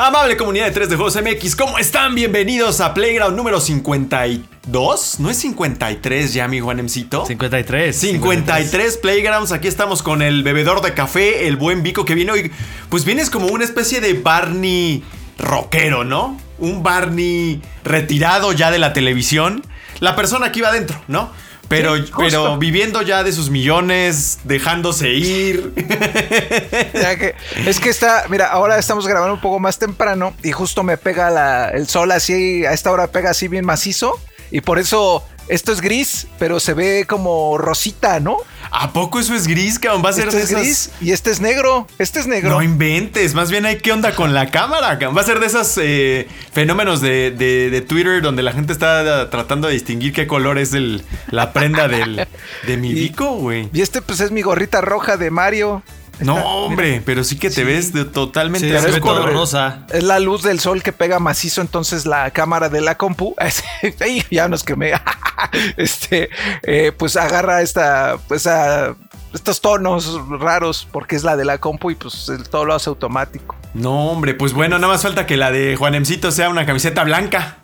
Amable comunidad de 3 de Juegos MX, ¿cómo están? Bienvenidos a Playground número 52. ¿No es 53 ya, mi Juanemcito? 53. 53 Playgrounds. Aquí estamos con el bebedor de café, el buen Vico que viene hoy. Pues vienes como una especie de Barney rockero, ¿no? Un Barney retirado ya de la televisión. La persona que iba adentro, ¿no? Pero, Sí, pero viviendo ya de sus millones, dejándose ir. Que- es que está, mira, ahora estamos grabando un poco más temprano y justo me pega la- el sol así, a esta hora pega así bien macizo y por eso esto es gris, pero se ve como rosita, ¿no? ¿A poco eso es gris, cabrón? Va a ser Este de es esas- gris y este es negro, este es negro. No inventes, más bien hay qué onda con la cámara. cabrón? Va a ser de esos eh, fenómenos de, de- de Twitter donde la gente está tratando de distinguir qué color es el- la prenda del, de mi bico, güey. Y este pues es mi gorrita roja de Mario. No, Está- hombre, pero sí que te ves de- totalmente Sí, es rosa. La luz del sol que pega macizo, entonces la cámara de la compu, ya nos quemé, este, eh, pues agarra esta, pues a estos tonos raros porque es la de la compu y pues el- todo lo hace automático. No, hombre, pues bueno, nada más falta que la de Juanemcito sea una camiseta blanca.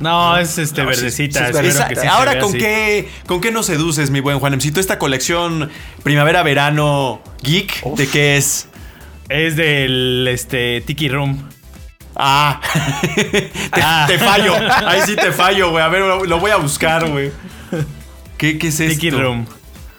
No, es este No, verdecita. sí es que sí ahora, ¿con así. qué, ¿con qué nos seduces, mi buen Juanemcito? Esta colección primavera-verano geek, ¿de qué es? Es del este Tiki Room. Ah, te, Ah. te fallo. Ahí sí te fallo, güey. A ver, lo, lo voy a buscar, güy. ¿Qué, qué es esto? Tiki Room.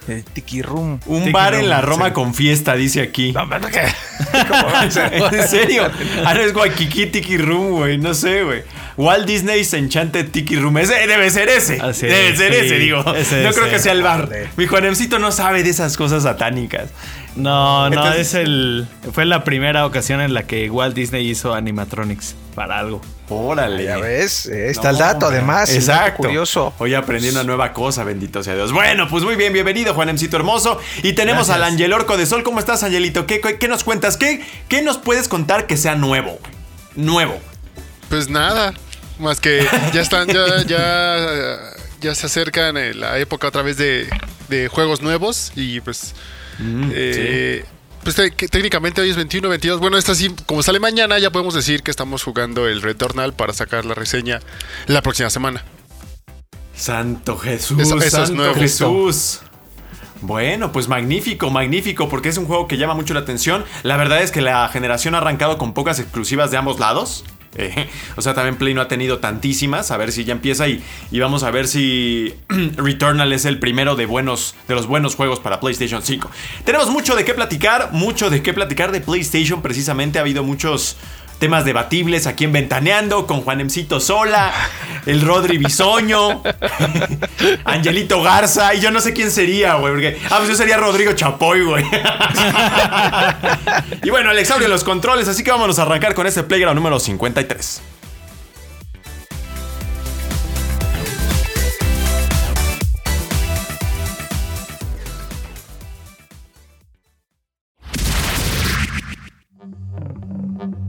Eh, Tiki Room. Un Tiki bar Room, en la Roma sí. con fiesta, dice aquí. ¿Cómo? ¿En serio? Ah, no es Waikiki Tiki Room, güey. No sé, güey. Walt Disney's Enchanted Tiki Room. Ese debe ser ese. Así debe ser sí. ese, digo. Ese no creo que sea el bar. Mi Juanemcito no sabe de esas cosas satánicas. No, no, Entonces- es el. Fue la primera ocasión en la que Walt Disney hizo animatronics para algo. Órale. Ya ves, eh, está No, el dato hombre. además. Exacto. Curioso. Hoy aprendí una nueva cosa, bendito sea Dios. Bueno, pues muy bien, bienvenido, Juanemcito hermoso. Y tenemos Gracias. al Angel Orco de Sol. ¿Cómo estás, Angelito? ¿Qué, qué, qué nos cuentas? ¿Qué, ¿Qué nos puedes contar que sea nuevo? Nuevo. Pues nada, más que ya están, ya, ya, ya se acercan eh, la época otra vez de, de juegos nuevos y pues, eh, pues te- que técnicamente hoy es 21, 22. Bueno, esta sí, como sale mañana, ya podemos decir que estamos jugando el Returnal para sacar la reseña la próxima semana. Santo Jesús, Eso- eso es Santo nuevo. Jesús. Bueno, pues magnífico, magnífico, porque es un juego que llama mucho la atención. La verdad es que la generación ha arrancado con pocas exclusivas de ambos lados. Eh, o sea, también Play no ha tenido tantísimas. A ver si ya empieza y, y vamos a ver si Returnal es el primero de buenos de los buenos juegos para PlayStation 5. Tenemos mucho de qué platicar, mucho de qué platicar de PlayStation. Precisamente ha habido muchos temas debatibles aquí en Ventaneando con Juanemcito Sola, el Rodri Bisoño, Angelito Garza y yo no sé quién sería, güey, porque ah, pues yo sería Rodrigo Chapoy, güey. y bueno, Alex abre los controles, así que vámonos a arrancar con este Playground número 53.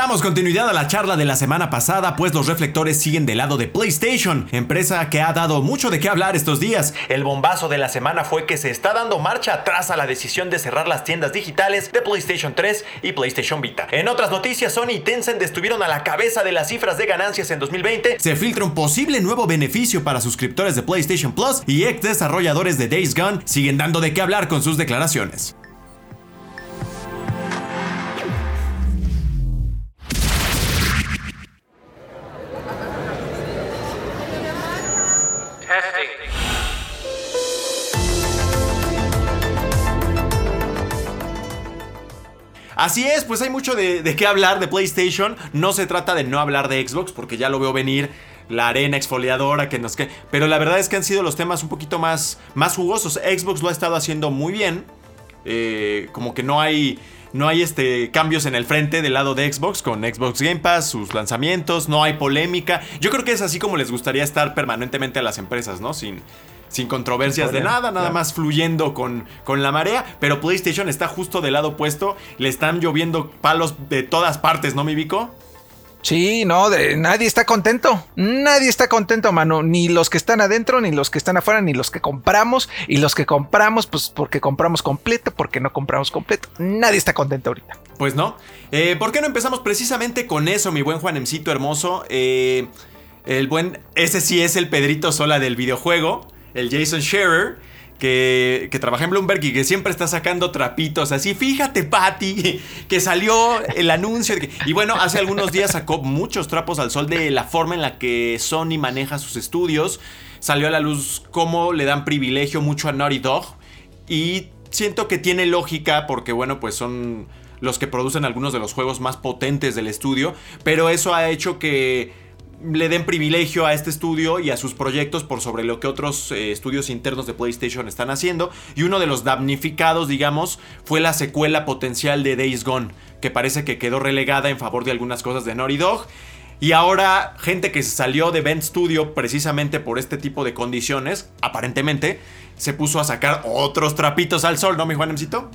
Damos continuidad a la charla de la semana pasada, pues los reflectores siguen del lado de PlayStation, empresa que ha dado mucho de qué hablar estos días. El bombazo de la semana fue que se está dando marcha atrás a la decisión de cerrar las tiendas digitales de PlayStation 3 y PlayStation Vita. En otras noticias, Sony y Tencent estuvieron a la cabeza de las cifras de ganancias en 2020. Se filtra un posible nuevo beneficio para suscriptores de PlayStation Plus y ex desarrolladores de Days Gone siguen dando de qué hablar con sus declaraciones. Así es, pues hay mucho de, qué hablar de PlayStation. No se trata de no hablar de Xbox, porque ya lo veo venir la arena exfoliadora que nos que pero la verdad es que han sido los temas un poquito más más jugosos Xbox lo ha estado haciendo muy bien eh, como que no hay no hay este cambios en el frente del lado de Xbox con Xbox Game Pass, sus lanzamientos, no hay polémica. Yo creo que es así como les gustaría estar permanentemente a las empresas, ¿no? Sin, sin controversias de nada, nada más fluyendo con, con la marea. Pero PlayStation está justo del lado opuesto, le están lloviendo palos de todas partes, ¿no, mi Vico? Sí, no, de, nadie está contento. Nadie está contento, mano. Ni los que están adentro, ni los que están afuera, ni los que compramos. Y los que compramos, pues porque compramos completo, porque no compramos completo. Nadie está contento ahorita. Pues no. Eh, ¿Por qué no empezamos precisamente con eso, mi buen Juanemcito hermoso? Eh, el buen. Ese sí es el Pedrito Sola del videojuego. El Jason Scherer que, que, trabaja en Bloomberg y que siempre está sacando trapitos así. Fíjate, Patty, que salió el anuncio. y bueno, hace algunos días sacó muchos trapos al sol de la forma en la que Sony maneja sus estudios. Salió a la luz cómo le dan privilegio mucho a Naughty Dog. Y siento que tiene lógica porque, bueno, pues son los que producen algunos de los juegos más potentes del estudio. Pero eso ha hecho que le den privilegio a este estudio y a sus proyectos por sobre lo que otros eh, estudios internos de PlayStation están haciendo. Y uno de los damnificados, digamos, fue la secuela potencial de Days Gone, que parece que quedó relegada en favor de algunas cosas de Naughty Dog. Y ahora, gente que se salió de Bend Studio precisamente por este tipo de condiciones, aparentemente, se puso a sacar otros trapitos al sol, ¿no, mi Juanemcito?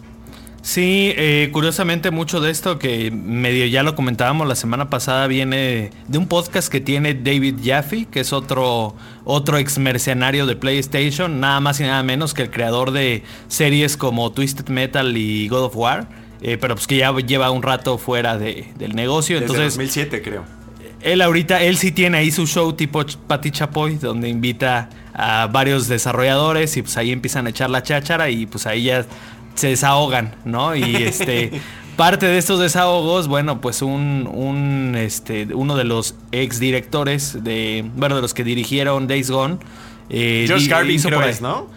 Sí, eh, curiosamente mucho de esto que medio ya lo comentábamos la semana pasada viene de un podcast que tiene David Jaffe, que es otro, otro ex mercenario de PlayStation, nada más y nada menos que el creador de series como Twisted Metal y God of War, eh, pero pues que ya lleva un rato fuera de, del negocio. Desde entonces, 2007 creo. Él ahorita, él sí tiene ahí su show tipo Pati Chapoy, donde invita a varios desarrolladores y pues ahí empiezan a echar la cháchara y pues ahí ya se desahogan, ¿no? Y este parte de estos desahogos, bueno, pues un, un este uno de los ex directores de bueno, de los que dirigieron Days Gone eh, George Carlin hizo por ¿no?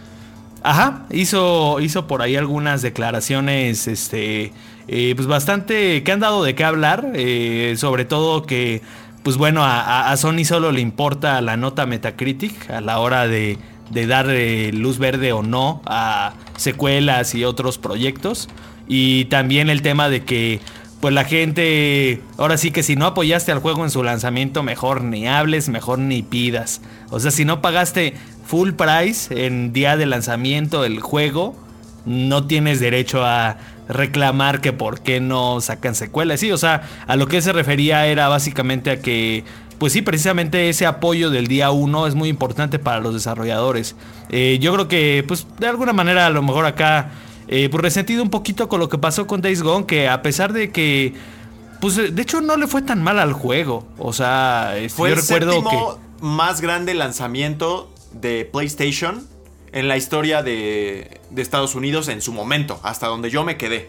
Ajá, hizo hizo por ahí algunas declaraciones este eh, pues bastante que han dado de qué hablar, eh, sobre todo que pues bueno, a, a Sony solo le importa la nota Metacritic a la hora de de dar eh, luz verde o no a secuelas y otros proyectos. Y también el tema de que pues la gente, ahora sí que si no apoyaste al juego en su lanzamiento, mejor ni hables, mejor ni pidas. O sea, si no pagaste full price en día de lanzamiento del juego, no tienes derecho a reclamar que por qué no sacan secuelas. Sí, o sea, a lo que se refería era básicamente a que pues sí, precisamente ese apoyo del día 1 es muy importante para los desarrolladores. Eh, yo creo que, pues de alguna manera, a lo mejor acá, eh, pues resentido un poquito con lo que pasó con Days Gone, que a pesar de que, pues de hecho no le fue tan mal al juego. O sea, este, fue yo el recuerdo que... más grande lanzamiento de PlayStation en la historia de, de Estados Unidos en su momento, hasta donde yo me quedé.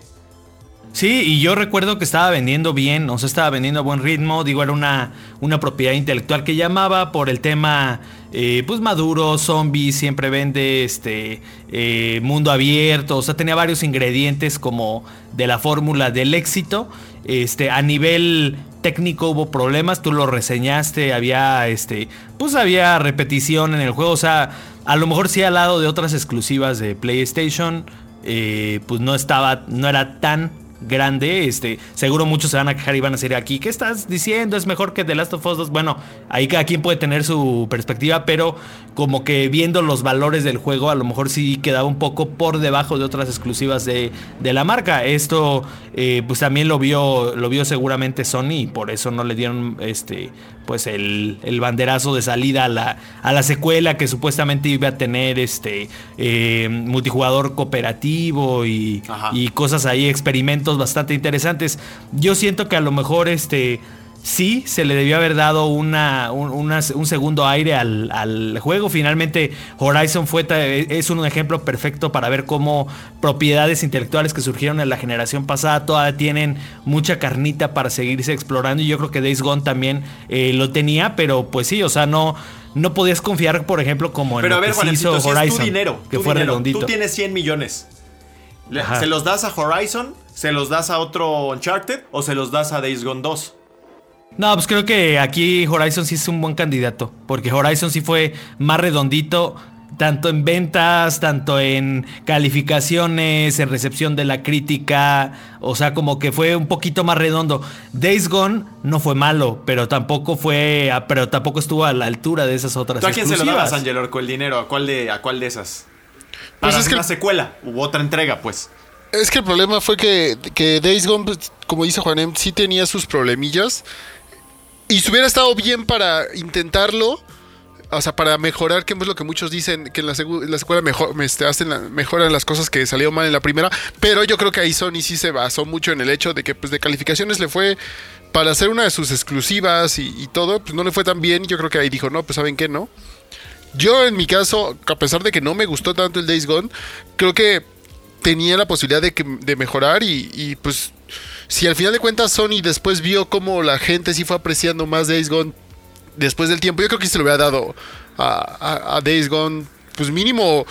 Sí, y yo recuerdo que estaba vendiendo bien, o sea, estaba vendiendo a buen ritmo, digo, era una, una propiedad intelectual que llamaba por el tema, eh, pues maduro, zombie, siempre vende este eh, mundo abierto, o sea, tenía varios ingredientes como de la fórmula del éxito. Este, a nivel técnico hubo problemas, tú lo reseñaste, había este, pues había repetición en el juego, o sea, a lo mejor sí al lado de otras exclusivas de PlayStation, eh, pues no estaba, no era tan grande, este, seguro muchos se van a quejar y van a decir aquí, ¿qué estás diciendo? Es mejor que The Last of Us 2. Bueno, ahí cada quien puede tener su perspectiva, pero como que viendo los valores del juego, a lo mejor sí quedaba un poco por debajo de otras exclusivas de, la marca. Esto, eh, pues también lo vio, lo vio seguramente Sony y por eso no le dieron, este, pues el, banderazo de salida a la, a la secuela que supuestamente iba a tener, este, eh, multijugador cooperativo y, y cosas ahí, experimentos bastante interesantes. Yo siento que a lo mejor este sí se le debió haber dado una, un, segundo aire al, juego. Finalmente, Horizon fue, es un ejemplo perfecto para ver cómo propiedades intelectuales que surgieron en la generación pasada todavía tienen mucha carnita para seguirse explorando. Y yo creo que Days Gone también eh, lo tenía, pero pues sí, o sea, no. No podías confiar, por ejemplo, como en pero lo que hizo Horizon, dinero, que fue redondito. Tú tienes 100 millones. ¿Se los das a Horizon? ¿Se los das a otro Uncharted? ¿O se los das a Days Gone 2? No, pues creo que aquí Horizon sí es un buen candidato, porque Horizon sí fue más redondito, tanto en ventas, tanto en calificaciones, en recepción de la crítica, o sea, como que fue un poquito más redondo. Days Gone no fue malo, pero tampoco fue, pero tampoco estuvo a la altura de esas otras. ¿Tú a quién se lo dabas, Angel Orco, el dinero? ¿A cuál de, a cuál de esas? Pues es que- una secuela u otra entrega, pues. Es que el problema fue que, que Days Gone, pues, como dice Juanem, sí tenía sus problemillas. Y si hubiera estado bien para intentarlo, o sea, para mejorar, que es lo que muchos dicen, que en la, secuela mejor, este, hacen mejoran las cosas que salieron mal en la primera. Pero yo creo que ahí Sony sí se basó mucho en el hecho de que pues, de calificaciones le fue para hacer una de sus exclusivas y, y todo, pues no le fue tan bien. Yo creo que ahí dijo, no, pues saben qué, ¿no? Yo en mi caso, a pesar de que no me gustó tanto el Days Gone, creo que tenía la posibilidad de, que- de mejorar y, pues si al final de cuentas Sony después vio cómo la gente sí fue apreciando más Days Gone después del tiempo, yo creo que se lo hubiera dado a, a- a Days Gone, pues mínimo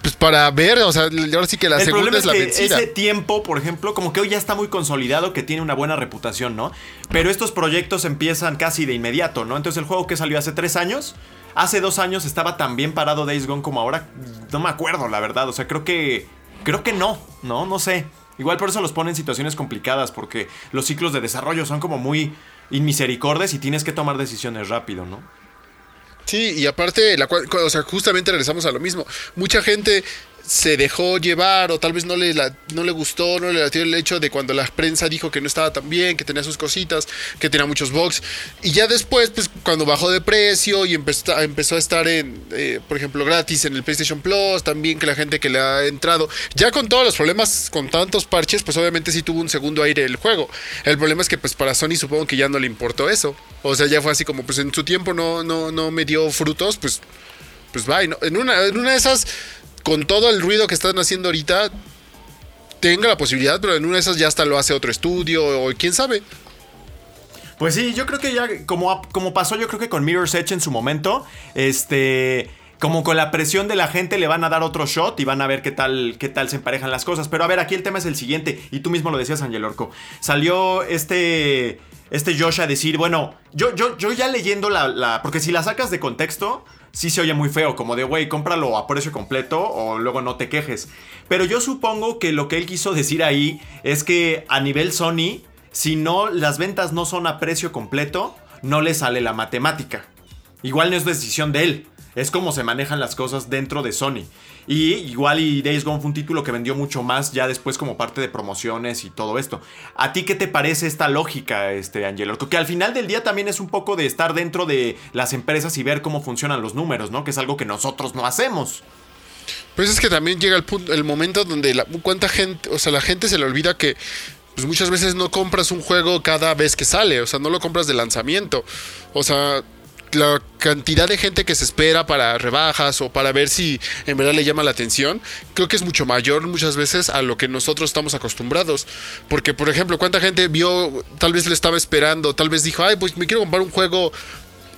pues para ver, o sea, ahora sí que la el segunda problema es es, la que vencida. ese tiempo, por ejemplo, como que hoy ya está muy consolidado, que tiene una buena reputación, ¿no? Pero estos proyectos empiezan casi de inmediato, ¿no? Entonces el juego que salió hace tres años, hace dos años estaba tan bien parado Days Gone como ahora, no me acuerdo, la verdad. O sea, creo que, creo que no, ¿no? No sé. Igual por eso los ponen en situaciones complicadas, porque los ciclos de desarrollo son como muy inmisericordes y tienes que tomar decisiones rápido, ¿no? Sí, y aparte, la, cua- o sea, justamente regresamos a lo mismo. Mucha gente se dejó llevar o tal vez no le, no le gustó, no le latió el hecho de cuando la prensa dijo que no estaba tan bien, que tenía sus cositas, que tenía muchos bugs. Y ya después, pues cuando bajó de precio y empezó, empezó a estar en, eh, por ejemplo, gratis en el PlayStation Plus, también que la gente que le ha entrado, ya con todos los problemas, con tantos parches, pues obviamente sí tuvo un segundo aire el juego. El problema es que pues para Sony supongo que ya no le importó eso. O sea, ya fue así como pues en su tiempo no, no, no me dio frutos, pues pues bye. ¿no? En, una, en una de esas, con todo el ruido que están haciendo ahorita, tenga la posibilidad, pero en una de esas ya hasta lo hace otro estudio o quién sabe. Pues sí, yo creo que ya, como, como pasó yo creo que con Mirror's Edge en su momento, este... Como con la presión de la gente le van a dar otro shot y van a ver qué tal, qué tal se emparejan las cosas. Pero a ver, aquí el tema es el siguiente, y tú mismo lo decías, Angel Orco. Salió este, este Josh a decir, bueno, yo, yo, yo ya leyendo la, la... Porque si la sacas de contexto, sí se oye muy feo, como de, güey, cómpralo a precio completo o luego no te quejes. Pero yo supongo que lo que él quiso decir ahí es que a nivel Sony, si no, las ventas no son a precio completo, no le sale la matemática. Igual no es decisión de él. Es como se manejan las cosas dentro de Sony. Y igual y Days Gone fue un título que vendió mucho más ya después como parte de promociones y todo esto. ¿A ti qué te parece esta lógica, este Angelo? Que al final del día también es un poco de estar dentro de las empresas y ver cómo funcionan los números, ¿no? Que es algo que nosotros no hacemos. Pues es que también llega el punto, el momento donde la, cuánta gente, o sea, la gente se le olvida que pues muchas veces no compras un juego cada vez que sale, o sea, no lo compras de lanzamiento. O sea, la cantidad de gente que se espera para rebajas o para ver si en verdad le llama la atención, creo que es mucho mayor muchas veces a lo que nosotros estamos acostumbrados. Porque, por ejemplo, ¿cuánta gente vio, tal vez le estaba esperando, tal vez dijo, ay, pues me quiero comprar un juego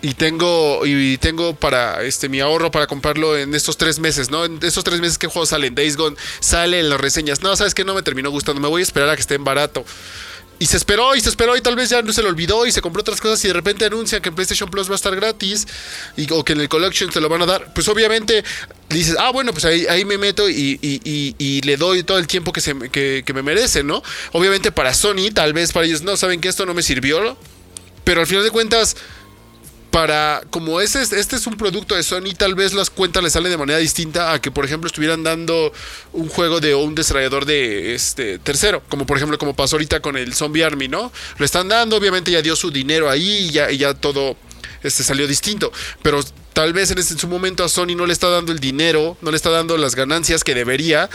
y tengo y tengo para este mi ahorro para comprarlo en estos tres meses, ¿no? En estos tres meses que juego salen, Days Gone sale en las reseñas. No, sabes que no me terminó gustando, me voy a esperar a que esté en barato. Y se esperó y se esperó y tal vez ya no se le olvidó y se compró otras cosas y de repente anuncian que PlayStation Plus va a estar gratis y, o que en el Collection te lo van a dar. Pues obviamente dices, ah, bueno, pues ahí, ahí me meto y, y- y- le doy todo el tiempo que, se, que, que me merece, ¿no? Obviamente para Sony, tal vez para ellos, no, saben que esto no me sirvió, pero al final de cuentas para como ese es- este es un producto de Sony, tal vez las cuentas le salen de manera distinta a que por ejemplo estuvieran dando un juego de un desarrollador de este tercero, como por ejemplo como pasó ahorita con el Zombie Army, ¿no? Lo están dando, obviamente ya dio su dinero ahí y ya, y ya todo este salió distinto, pero tal vez en, en su momento a Sony no le está dando el dinero, no le está dando las ganancias que debería.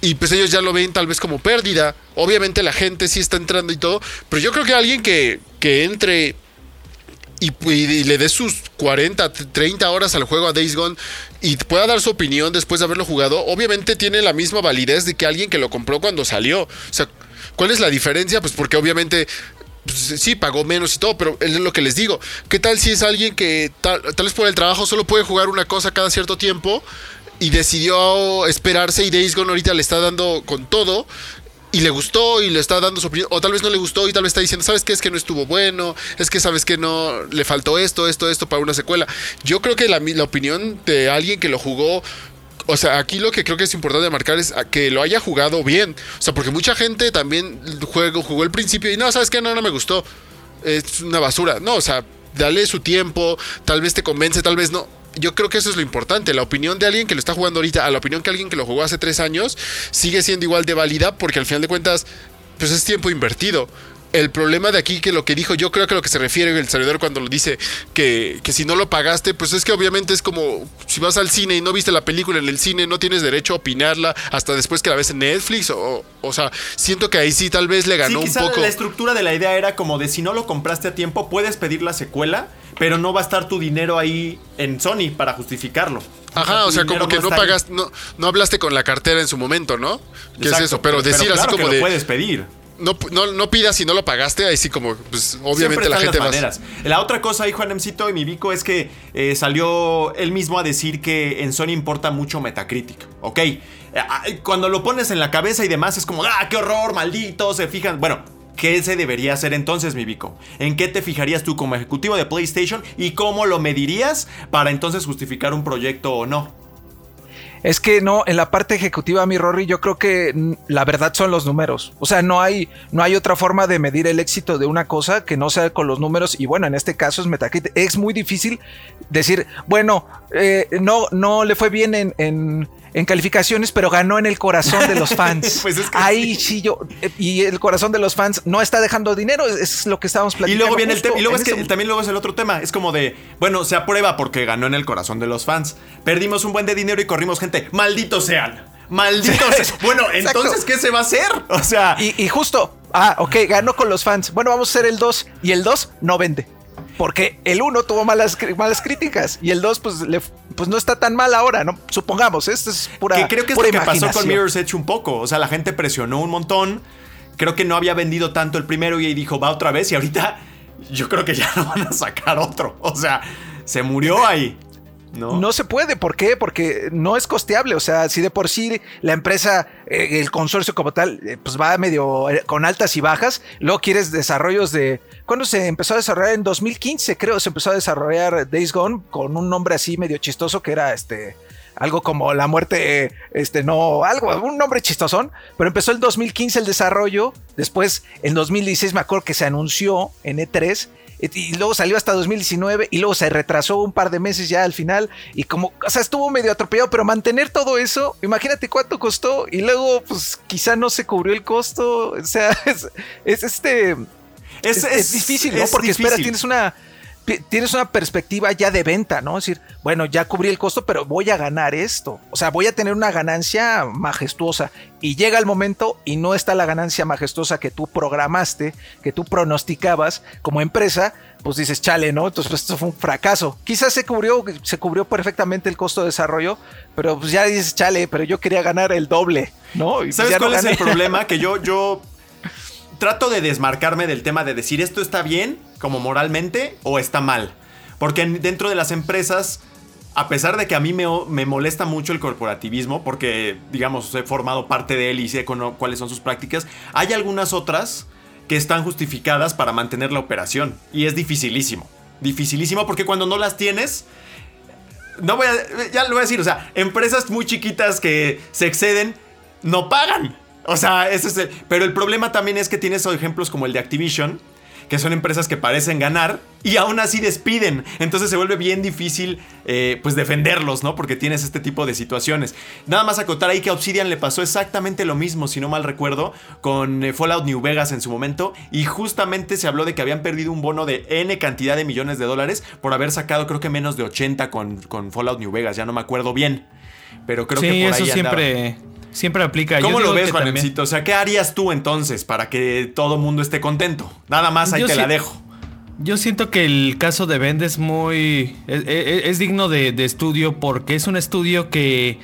Y pues ellos ya lo ven tal vez como pérdida. Obviamente la gente sí está entrando y todo. Pero yo creo que alguien que, que entre y, le dé sus 40, 30 horas al juego a Days Gone y pueda dar su opinión después de haberlo jugado, obviamente tiene la misma validez de que alguien que lo compró cuando salió. O sea, ¿cuál es la diferencia? Pues porque obviamente pues, sí pagó menos y todo, pero es lo que les digo. ¿Qué tal si es alguien que tal, tal vez por el trabajo solo puede jugar una cosa cada cierto tiempo y decidió esperarse y Days Gone ahorita le está dando con todo? Y le gustó y le está dando su opinión, o tal vez no le gustó y tal vez está diciendo, ¿sabes qué? Es que no estuvo bueno, es que sabes que no le faltó esto, esto, esto para una secuela. Yo creo que la, la opinión de alguien que lo jugó o sea, aquí lo que creo que es importante marcar es que lo haya jugado bien. O sea, porque mucha gente también juego, jugó el principio y no, ¿sabes qué? No, no me gustó. Es una basura. No, o sea, dale su tiempo, tal vez te convence, tal vez no. Yo creo que eso es lo importante. La opinión de alguien que lo está jugando ahorita a la opinión que alguien que lo jugó hace tres años sigue siendo igual de válida porque al final de cuentas, pues es tiempo invertido el problema de aquí que lo que dijo, yo creo que lo que se refiere el servidor cuando lo dice que, que, si no lo pagaste, pues es que obviamente es como si vas al cine y no viste la película en el cine, no tienes derecho a opinarla hasta después que la ves en Netflix. O, o sea, siento que ahí sí tal vez le ganó sí, un poco. La estructura de la idea era como de si no lo compraste a tiempo, puedes pedir la secuela, pero no va a estar tu dinero ahí en Sony para justificarlo. Ajá, o sea, como que no pagaste, no, no hablaste con la cartera en su momento, ¿no? ¿Qué es eso? Pero, decir así como que de. Lo puedes pedir no, no, no, pidas si no lo pagaste, ahí sí como, pues obviamente la gente va La otra cosa ahí, Juanemcito y mi Vico, es que eh, salió él mismo a decir que en Sony importa mucho Metacritic, ¿ok? Eh, ah, cuando lo pones en la cabeza y demás es como, ah, qué horror, maldito, se fijan, bueno... ¿Qué se debería hacer entonces, mi Vico? ¿En qué te fijarías tú como ejecutivo de PlayStation y cómo lo medirías para entonces justificar un proyecto o no? Es que no, en la parte ejecutiva, mi Rory, yo creo que la verdad son los números. O sea, no hay, no hay otra forma de medir el éxito de una cosa que no sea con los números. Y bueno, en este caso es Metacritic. Es muy difícil decir, bueno, eh, no, no le fue bien en en calificaciones, pero ganó en el corazón de los fans. pues es que Ahí sí. yo. Y el corazón de los fans no está dejando dinero, es lo que estábamos platicando. Y luego viene el tema. Y luego es que también luego es el otro tema. Es como de, bueno, se aprueba porque ganó en el corazón de los fans. Perdimos un buen de dinero y corrimos gente. Malditos sean. Malditos. sean. bueno, entonces, ¿qué se va a hacer? O sea. Y, y justo. Ah, ok, ganó con los fans. Bueno, vamos a hacer el 2. Y el 2 no vende. Porque el 1 tuvo malas, malas críticas y el 2 pues, pues no está tan mal ahora, ¿no? Supongamos, esto es pura Que creo que es lo que pasó con Mirror's Edge un poco. O sea, la gente presionó un montón. Creo que no había vendido tanto el primero y dijo, va otra vez. Y ahorita yo creo que ya no van a sacar otro. O sea, se murió ahí. ¿No? se puede, ¿por qué? Porque no es costeable, o sea, si de por sí la empresa, eh, el consorcio como tal, eh, pues va medio eh, con altas y bajas, luego quieres desarrollos de... ¿Cuándo se empezó a desarrollar? En 2015 creo, se empezó a desarrollar Days Gone con un nombre así medio chistoso que era este... Algo como la muerte, este, no, algo, un nombre chistosón, pero empezó el 2015 el desarrollo, después en 2016 me acuerdo que se anunció en E3 y luego salió hasta 2019 y luego se retrasó un par de meses ya al final. Y como, o sea, estuvo medio atropellado, pero mantener todo eso, imagínate cuánto costó y luego pues quizá no se cubrió el costo, o sea, es, este... Es, difícil, ¿no? Porque espera, tienes una tienes una perspectiva ya de venta, ¿no? Es decir, bueno, ya cubrí el costo, pero voy a ganar esto. O sea, voy a tener una ganancia majestuosa. Y llega el momento y no está la ganancia majestuosa que tú programaste, que tú pronosticabas como empresa, pues dices, chale, ¿no? Entonces, pues, esto fue un fracaso. Quizás se cubrió, se cubrió perfectamente el costo de desarrollo, pero pues ya dices, chale, pero yo quería ganar el doble, ¿no? Y pues ¿Sabes cuál es el problema? Que yo, yo trato de desmarcarme del tema de decir esto está bien como moralmente o está mal. Porque dentro de las empresas, a pesar de que a mí me, molesta mucho el corporativismo, porque digamos he formado parte de él y sé cuáles son sus prácticas, hay algunas otras que están justificadas para mantener la operación. Y es dificilísimo. Dificilísimo porque cuando no las tienes... No voy a... Ya lo voy a decir, o sea, empresas muy chiquitas que se exceden no pagan. O sea, ese es el, Pero el problema también es que tienes ejemplos como el de Activision, que son empresas que parecen ganar y aún así despiden. Entonces se vuelve bien difícil eh, pues defenderlos, ¿no? Porque tienes este tipo de situaciones. Nada más acotar ahí que a Obsidian le pasó exactamente lo mismo, si no mal recuerdo, con eh, Fallout New Vegas en su momento. Y justamente se habló de que habían perdido un bono de N cantidad de millones de dólares por haber sacado creo que menos de 80 con, con Fallout New Vegas, ya no me acuerdo bien. Pero creo que por ahí eso siempre... Siempre aplica. ¿Cómo lo ves, Juanemcito? O sea, ¿qué harías tú entonces para que todo mundo esté contento? Nada más ahí te la dejo. Yo siento que el caso de Bend es muy. es, digno de, estudio porque es un estudio que.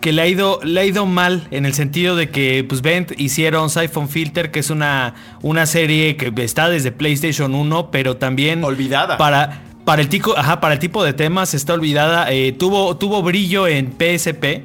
que le ha ido. le ha ido mal. En el sentido de que pues Bend hicieron Siphon Filter, que es una. una serie que está desde PlayStation 1, pero también. Olvidada. Para. Para el, tico, ajá, para el tipo de temas está olvidada. Eh, tuvo, tuvo brillo en PSP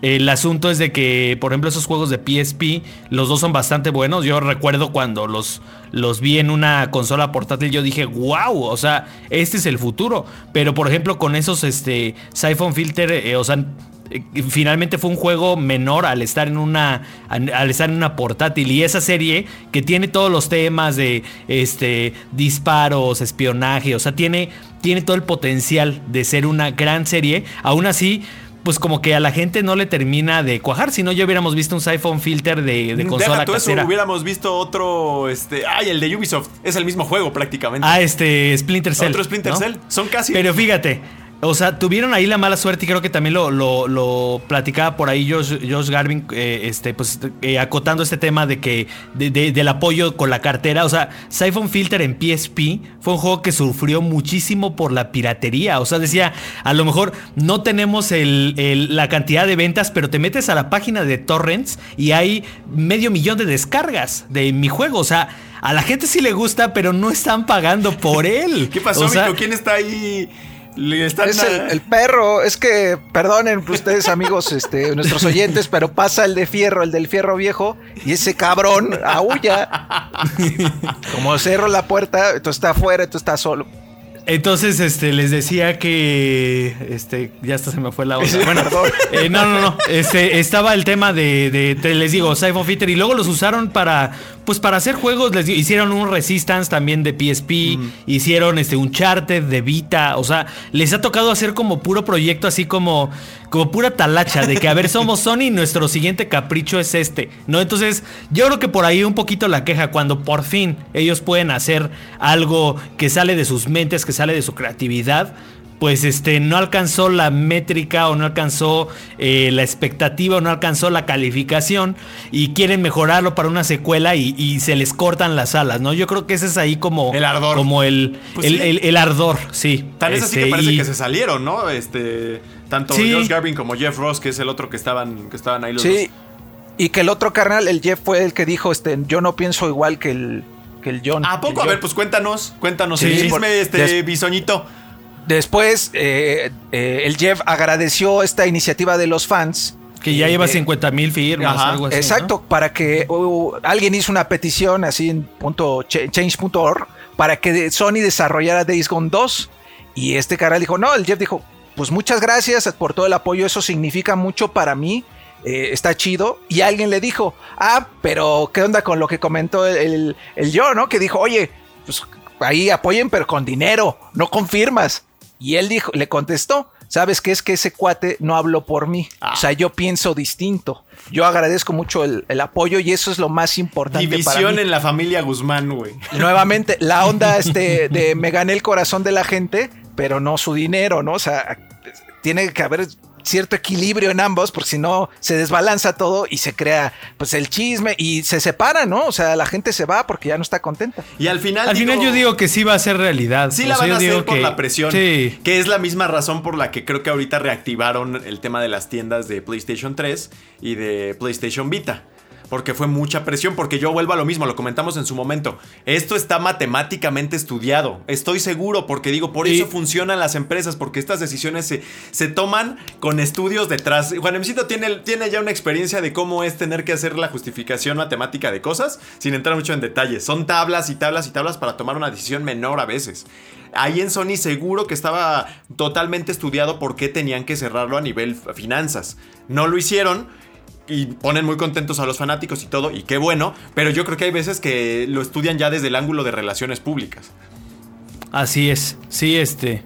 El asunto es de que, por ejemplo, esos juegos de PSP, los dos son bastante buenos. Yo recuerdo cuando los, los vi en una consola portátil, yo dije, wow, o sea, este es el futuro. Pero, por ejemplo, con esos este, Siphon Filter, eh, o sea, eh, finalmente fue un juego menor al estar en una al estar en una portátil y esa serie que tiene todos los temas de este disparos espionaje o sea tiene tiene todo el potencial de ser una gran serie aún así pues como que a la gente no le termina de cuajar, si no ya hubiéramos visto un iPhone filter de, de consola Deja tú casera. eso, hubiéramos visto otro, este, ay, el de Ubisoft, es el mismo juego prácticamente. Ah, este Splinter Cell. Otro Splinter ¿no? Cell, son casi... Pero fíjate, o sea, tuvieron ahí la mala suerte y creo que también lo, lo, lo platicaba por ahí Josh, Josh Garvin, eh, este, pues eh, acotando este tema de que de- de- del apoyo con la cartera. O sea, Siphon Filter en PSP fue un juego que sufrió muchísimo por la piratería. O sea, decía, a lo mejor no tenemos el- el- la cantidad de ventas, pero te metes a la página de Torrents y hay medio millón de descargas de mi juego. O sea, a la gente sí le gusta, pero no están pagando por él. ¿Qué pasó, O sea? ¿Quién está ahí? Le están Es el, el perro, es que, perdonen ustedes amigos, este, nuestros oyentes, pero pasa el de fierro, el del fierro viejo, y ese cabrón aúlla. Como cerro la puerta, entonces está afuera, entonces está solo. Entonces, este, les decía que, este, ya hasta se me fue la onda. Bueno, eh, no, no, no. Este, estaba el tema de, de- les digo, Siphon Filter y luego los usaron para, pues, para hacer juegos. Les digo, hicieron un Resistance también de PSP, hicieron, este, un Charter de Vita. O sea, les ha tocado hacer como puro proyecto, así como, como pura talacha de que a ver, somos Sony, y nuestro siguiente capricho es este, ¿no? Entonces, yo creo que por ahí un poquito la queja cuando por fin ellos pueden hacer algo que sale de sus mentes, que sale de su creatividad. Pues este no alcanzó la métrica o no alcanzó eh, la expectativa o no alcanzó la calificación y quieren mejorarlo para una secuela y, y se les cortan las alas, ¿no? Yo creo que ese es ahí como El ardor. como el, Pues el, sí. el- el ardor, sí. Tan es así que Este, parece y- que se salieron, ¿no? Este, tanto Sí. Josh Garvin como Jeff Ross, que es el otro que estaban, que estaban ahí los Sí. Y que el otro carnal, el Jeff, fue el que dijo, este, yo no pienso igual que el, que el John. ¿A poco? A ver, pues cuéntanos, cuéntanos Sí, el chisme, por- este des- bisoñito. Después, eh, eh, el Jeff agradeció esta iniciativa de los fans. que ya Eh, lleva eh, 50 mil firmas, Ajá, algo así. ¿no? Exacto, para que uh, alguien hizo una petición así en punto ch- change.org para que Sony desarrollara Days Gone 2. Y este canal dijo, no, el Jeff dijo, pues muchas gracias por todo el apoyo, eso significa mucho para mí, eh, está chido. Y alguien le dijo, ah, pero ¿qué onda con lo que comentó el, el, el yo, no? Que dijo, oye, pues ahí apoyen, pero con dinero, no con firmas. Y él dijo, le contestó, ¿sabes qué es que ese cuate no habló por mí? Ah. O sea, yo pienso distinto. Yo agradezco mucho el, el apoyo y eso es lo más importante para División mí. en la familia Guzmán, güey. Nuevamente, la onda este de me gané el corazón de la gente, pero no su dinero, ¿no? O sea, tiene que haber cierto equilibrio en ambos, porque si no se desbalanza todo y se crea pues el chisme y se separa, ¿no? O sea, la gente se va porque ya no está contenta. Y al final Al final yo digo que sí va a ser realidad. Sí la van yo a digo hacer por que- la presión. Sí. Que es la misma razón por la que creo que ahorita reactivaron el tema de las tiendas de PlayStation 3 y de PlayStation Vita. Porque fue mucha presión, porque yo vuelvo a lo mismo, lo comentamos en su momento. Esto está matemáticamente estudiado. Estoy seguro, porque digo, por eso funcionan las empresas, porque estas decisiones se, se toman con estudios detrás. Juan Emcito tiene, tiene ya una experiencia de cómo es tener que hacer la justificación matemática de cosas, sin entrar mucho en detalles. Son tablas y tablas y tablas para tomar una decisión menor a veces. Ahí en Sony seguro que estaba totalmente estudiado por qué tenían que cerrarlo a nivel finanzas. No lo hicieron y ponen muy contentos a los fanáticos y todo, y qué bueno, pero yo creo que hay veces que lo estudian ya desde el ángulo de relaciones públicas. Así es. Sí, este.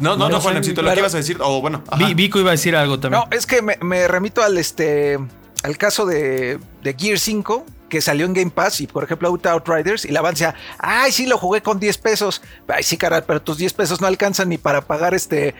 No, no, No Juan lo que ibas a decir, o bueno, ajá. Vi- Vico iba a decir algo también. No, es que me, me remito al este al caso de, de Gear 5 que salió en Game Pass y por ejemplo Out Outriders y la banda ay sí lo jugué con 10 pesos, ay sí caray, pero tus 10 pesos no alcanzan ni para pagar este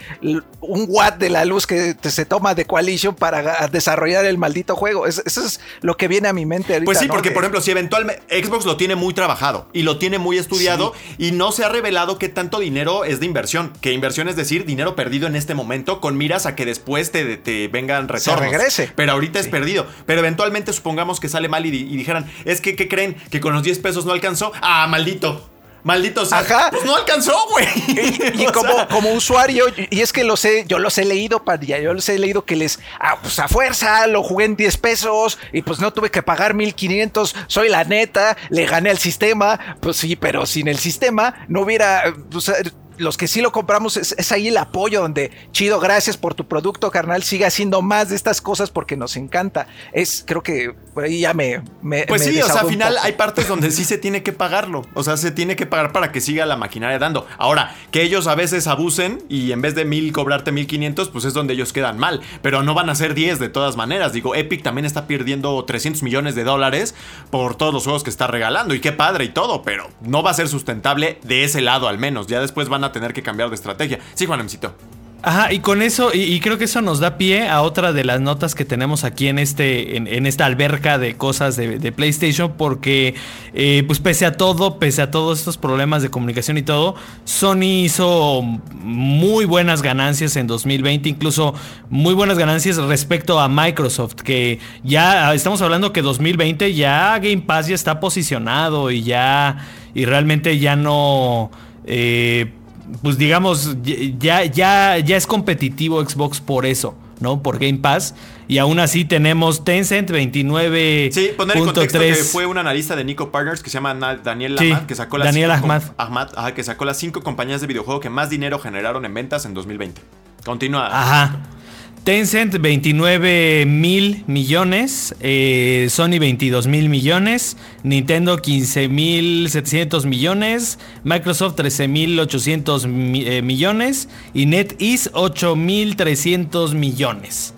un watt de la luz que te- se toma de Coalition para desarrollar el maldito juego, Es- eso es lo que viene a mi mente ahorita. Pues sí, ¿no? porque De- por ejemplo, si eventualmente Xbox lo tiene muy trabajado y lo tiene muy estudiado y no se ha revelado qué tanto dinero es de inversión. Que inversión es decir, dinero perdido en este momento con miras a que después te, te vengan retornos. regrese. Pero ahorita es perdido. Pero eventualmente supongamos que sale mal y dijeran, es que, ¿qué creen? Que con los 10 pesos no alcanzó. Ah, maldito. Maldito sea. Ajá. Pues no alcanzó, güey. Y como, sea, como usuario, y es que lo sé, yo los he leído, Padilla, yo los he leído que les, ah, pues a fuerza, lo jugué en 10 pesos y pues no tuve que pagar 1500, soy la neta, le gané al sistema, pues sí, pero sin el sistema no hubiera, pues, los que sí lo compramos es, es, ahí el apoyo donde chido, gracias por tu producto, carnal, sigue haciendo más de estas cosas porque nos encanta. Es, creo que por ahí ya me... me pues me sí, o sea, al final hay partes donde sí se tiene que pagarlo. O sea, se tiene que pagar para que siga la maquinaria dando. Ahora, que ellos a veces abusen y en vez de mil cobrarte 1500, pues es donde ellos quedan mal. Pero no van a ser 10 de todas maneras. Digo, Epic también está perdiendo 300 millones de dólares por todos los juegos que está regalando. Y qué padre y todo, pero no va a ser sustentable de ese lado al menos. Ya después van a tener que cambiar de estrategia. Sí, Juanemcito. Ajá, y con eso, y, creo que eso nos da pie a otra de las notas que tenemos aquí en este, en, esta alberca de cosas de, de PlayStation, porque eh, pues pese a todo, pese a todos estos problemas de comunicación y todo, Sony hizo muy buenas ganancias en 2020, incluso muy buenas ganancias respecto a Microsoft, que ya estamos hablando que 2020 ya Game Pass ya está posicionado y ya, y realmente ya no... Eh, pues digamos, ya, ya, ya es competitivo Xbox por eso, ¿no? Por Game Pass. Y aún así tenemos Tencent 29. Sí, poner en contexto que fue un analista de Nico Partners que se llama Daniel Ahmad, sí, que sacó las Daniel Ahmad. Ahmad ajá, que sacó las cinco compañías de videojuego que más dinero generaron en ventas en 2020. Continúa. Ajá. Tencent 29 mil millones, eh, Sony 22 mil millones, Nintendo 15 mil 700 millones, Microsoft 13 mil 800 mi, eh, millones y NetEase 8 mil 300 millones.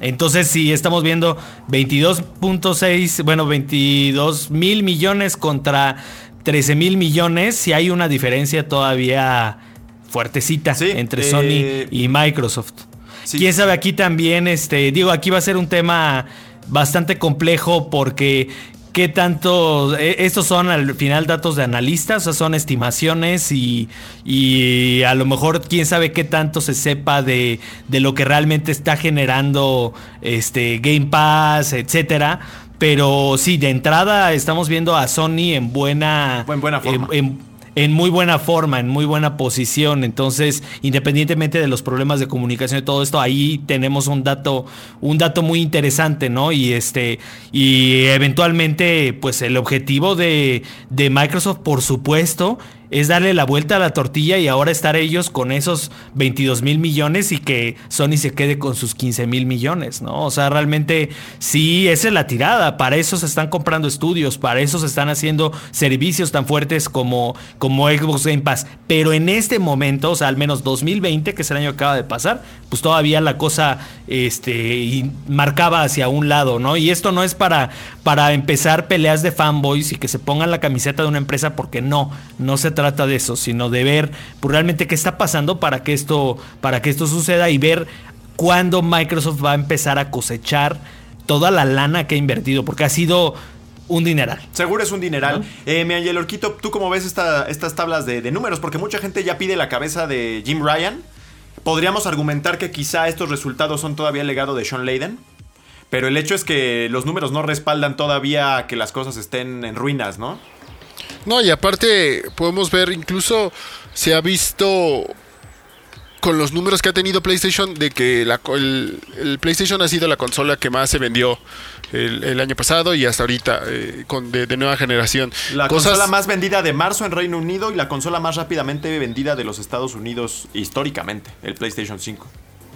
Entonces, si estamos viendo 22.6, bueno, 22 mil millones contra 13 mil millones, si hay una diferencia todavía fuertecita sí, entre eh, Sony y Microsoft. Sí. Quién sabe, aquí también, este, digo, aquí va a ser un tema bastante complejo porque qué tanto. Estos son al final datos de analistas, o sea, son estimaciones y, y, a lo mejor quién sabe qué tanto se sepa de, de, lo que realmente está generando este Game Pass, etcétera. Pero sí, de entrada estamos viendo a Sony en buena. En buena forma. En, en, en muy buena forma, en muy buena posición. Entonces, independientemente de los problemas de comunicación y todo esto, ahí tenemos un dato, un dato muy interesante, ¿no? Y este, y eventualmente, pues el objetivo de, de Microsoft, por supuesto, es darle la vuelta a la tortilla y ahora estar ellos con esos 22 mil millones y que Sony se quede con sus 15 mil millones, ¿no? O sea, realmente sí, esa es la tirada. Para eso se están comprando estudios, para eso se están haciendo servicios tan fuertes como, como Xbox Game Pass. Pero en este momento, o sea, al menos 2020, que es el año que acaba de pasar, pues todavía la cosa este, marcaba hacia un lado, ¿no? Y esto no es para, para empezar peleas de fanboys y que se pongan la camiseta de una empresa porque no, no se trata de eso, sino de ver pues, realmente qué está pasando para que esto, para que esto suceda y ver cuándo Microsoft va a empezar a cosechar toda la lana que ha invertido, porque ha sido un dineral. Seguro es un dineral. ¿No? Eh, mi Angel Orquito, ¿tú cómo ves esta, estas tablas de, de, números? Porque mucha gente ya pide la cabeza de Jim Ryan. Podríamos argumentar que quizá estos resultados son todavía el legado de Sean Layden. Pero el hecho es que los números no respaldan todavía que las cosas estén en ruinas, ¿no? No, y aparte podemos ver, incluso se ha visto con los números que ha tenido PlayStation de que la, el, el, PlayStation ha sido la consola que más se vendió el, el año pasado y hasta ahorita eh, con de, de, nueva generación. La Cosas... consola más vendida de marzo en Reino Unido y la consola más rápidamente vendida de los Estados Unidos históricamente, el PlayStation 5.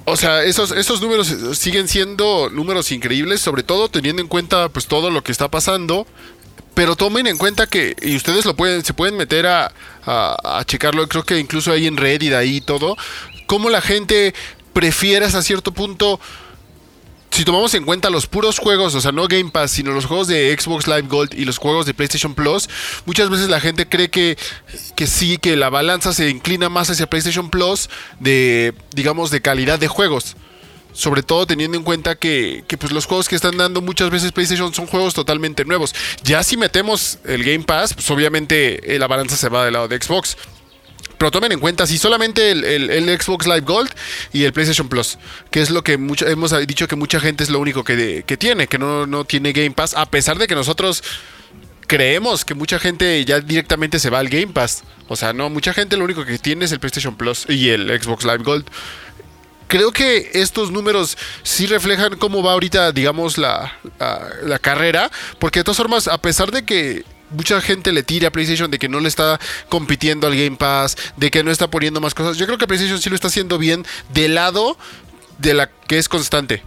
O sea, esos, esos números siguen siendo números increíbles, sobre todo teniendo en cuenta pues todo lo que está pasando. Pero tomen en cuenta que, y ustedes lo pueden, se pueden meter a, a, checarlo, creo que incluso ahí en Reddit, ahí todo, cómo la gente prefiere hasta cierto punto si tomamos en cuenta los puros juegos, o sea, no Game Pass, sino los juegos de Xbox Live Gold y los juegos de PlayStation Plus, muchas veces la gente cree que, que sí, que la balanza se inclina más hacia PlayStation Plus de, digamos, de calidad de juegos. Sobre todo teniendo en cuenta que, que pues los juegos que están dando muchas veces PlayStation son juegos totalmente nuevos. Ya si metemos el Game Pass, pues obviamente eh, la balanza se va del lado de Xbox. Pero tomen en cuenta, si solamente el, el, Xbox Live Gold y el PlayStation Plus, que es lo que mucho, hemos dicho que mucha gente es lo único que, que tiene, que no, no, tiene Game Pass, a pesar de que nosotros creemos que mucha gente ya directamente se va al Game Pass. O sea, no, mucha gente lo único que tiene es el PlayStation Plus y el Xbox Live Gold. Creo que estos números sí reflejan cómo va ahorita, digamos, la, la, carrera. Porque de todas formas, a pesar de que mucha gente le tira a PlayStation de que no le está compitiendo al Game Pass, de que no está poniendo más cosas. Yo creo que PlayStation sí lo está haciendo bien del lado de la que es constante.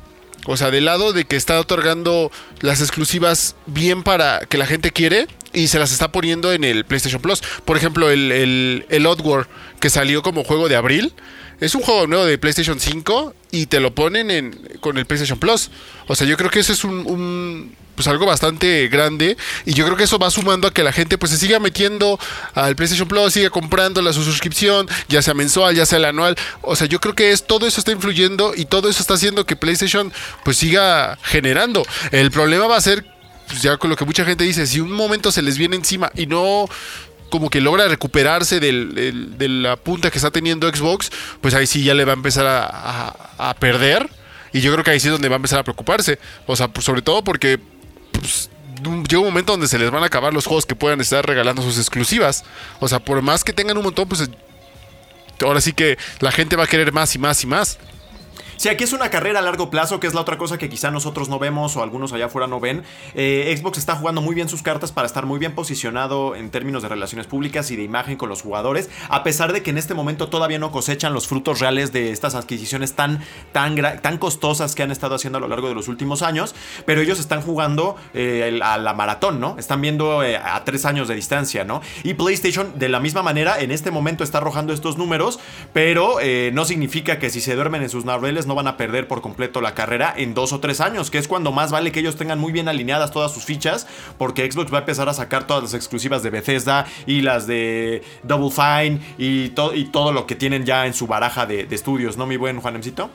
O sea, del lado de que está otorgando las exclusivas bien para que la gente quiere y se las está poniendo en el PlayStation Plus. Por ejemplo, el, el, el Oddworld que salió como juego de abril. Es un juego nuevo de PlayStation 5 y te lo ponen en, con el PlayStation Plus. O sea, yo creo que eso es un, pues algo bastante grande y yo creo que eso va sumando a que la gente pues se siga metiendo al PlayStation Plus, siga comprando la su suscripción, ya sea mensual, ya sea el anual. O sea, yo creo que es todo eso está influyendo y todo eso está haciendo que PlayStation pues siga generando. El problema va a ser pues ya con lo que mucha gente dice, si un momento se les viene encima y no como que logra recuperarse del, de la punta que está teniendo Xbox, pues ahí sí ya le va a empezar a, a, a perder. Y yo creo que ahí sí es donde va a empezar a preocuparse. O sea, pues sobre todo porque pues, llega un momento donde se les van a acabar los juegos que puedan estar regalando sus exclusivas. O sea, por más que tengan un montón, pues ahora sí que la gente va a querer más y más y más. Sí, aquí es una carrera a largo plazo, que es la otra cosa que quizá nosotros no vemos o algunos allá afuera no ven. Eh, Xbox está jugando muy bien sus cartas para estar muy bien posicionado en términos de relaciones públicas y de imagen con los jugadores, a pesar de que en este momento todavía no cosechan los frutos reales de estas adquisiciones tan, tan, tan costosas que han estado haciendo a lo largo de los últimos años, pero ellos están jugando eh, a la maratón, ¿no? Están viendo eh, a tres años de distancia, ¿no? Y PlayStation de la misma manera en este momento está arrojando estos números, pero no significa que si se duermen en sus laureles no van a perder por completo la carrera en dos o tres años, que es cuando más vale que ellos tengan muy bien alineadas todas sus fichas, porque Xbox va a empezar a sacar todas las exclusivas de Bethesda y las de Double Fine y, y todo lo que tienen ya en su baraja de, de estudios, ¿no, mi buen Juanemcito?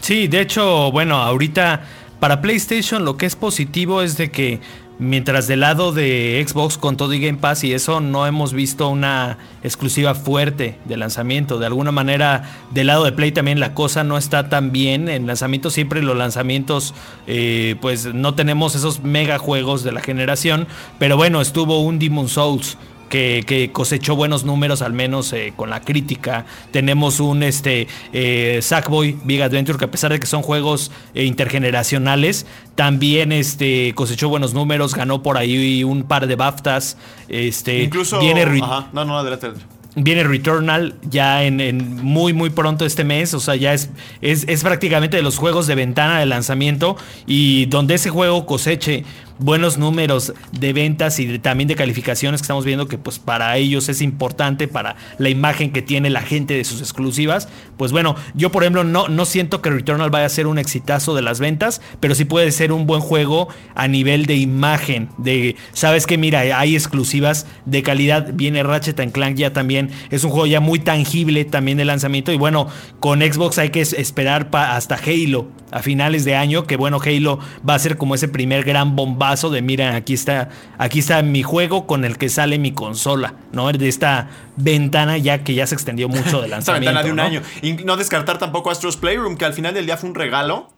Sí, de hecho, bueno, ahorita para PlayStation lo que es positivo es de que Mientras del lado de Xbox con todo y Game Pass y eso no hemos visto una exclusiva fuerte de lanzamiento. De alguna manera del lado de Play también la cosa no está tan bien. En lanzamientos siempre los lanzamientos eh, pues no tenemos esos mega juegos de la generación. Pero bueno, estuvo un Demon Souls. Que, que, cosechó buenos números, al menos eh, con la crítica. Tenemos un este, eh, Sackboy Big Adventure, que a pesar de que son juegos eh, intergeneracionales, también este, cosechó buenos números, ganó por ahí un par de BAFTAs. Este, Incluso. Viene ajá, no, no, adelante. Viene Returnal ya en, en, muy muy pronto este mes, o sea, ya es, es, es prácticamente de los juegos de ventana de lanzamiento y donde ese juego coseche buenos números de ventas y de, también de calificaciones que estamos viendo que pues para ellos es importante para la imagen que tiene la gente de sus exclusivas. Pues bueno, yo por ejemplo no, no siento que Returnal vaya a ser un exitazo de las ventas, pero sí puede ser un buen juego a nivel de imagen, de, sabes que mira, hay exclusivas de calidad, viene Ratchet Clank ya también, es un juego ya muy tangible también de lanzamiento. Y bueno, con Xbox hay que esperar hasta Halo a finales de año, que bueno, Halo va a ser como ese primer gran bomba de mira, aquí está, aquí está mi juego con el que sale mi consola, ¿no? De esta ventana ya que ya se extendió mucho de lanzamiento. Esta ventana de un ¿no? año. Y no descartar tampoco Astros Playroom, que al final del día fue un regalo,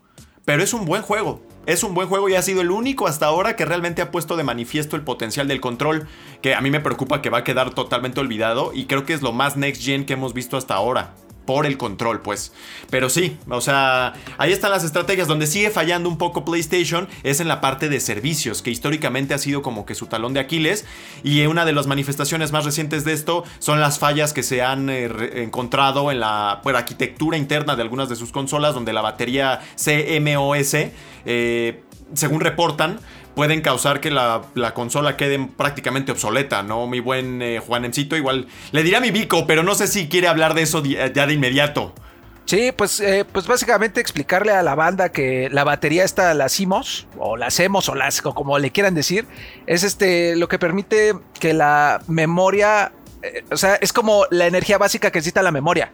pero es un buen juego. Es un buen juego y ha sido el único hasta ahora que realmente ha puesto de manifiesto el potencial del control, que a mí me preocupa que va a quedar totalmente olvidado y creo que es lo más next gen que hemos visto hasta ahora por el control, pues. Pero sí, o sea, ahí están las estrategias. Donde sigue fallando un poco PlayStation es en la parte de servicios, que históricamente ha sido como que su talón de Aquiles. Y una de las manifestaciones más recientes de esto son las fallas que se han eh, encontrado en la pues, arquitectura interna de algunas de sus consolas, donde la batería CMOS, eh, según reportan, pueden causar que la, la, consola quede prácticamente obsoleta, ¿no? Mi buen eh, Juanemcito, igual le diré a mi Vico, pero no sé si quiere hablar de eso ya de inmediato. Sí, pues, eh, pues básicamente explicarle a la banda que la batería esta la hacemos, o la hacemos, o las, o como le quieran decir, es este lo que permite que la memoria, eh, o sea, es como la energía básica que necesita la memoria.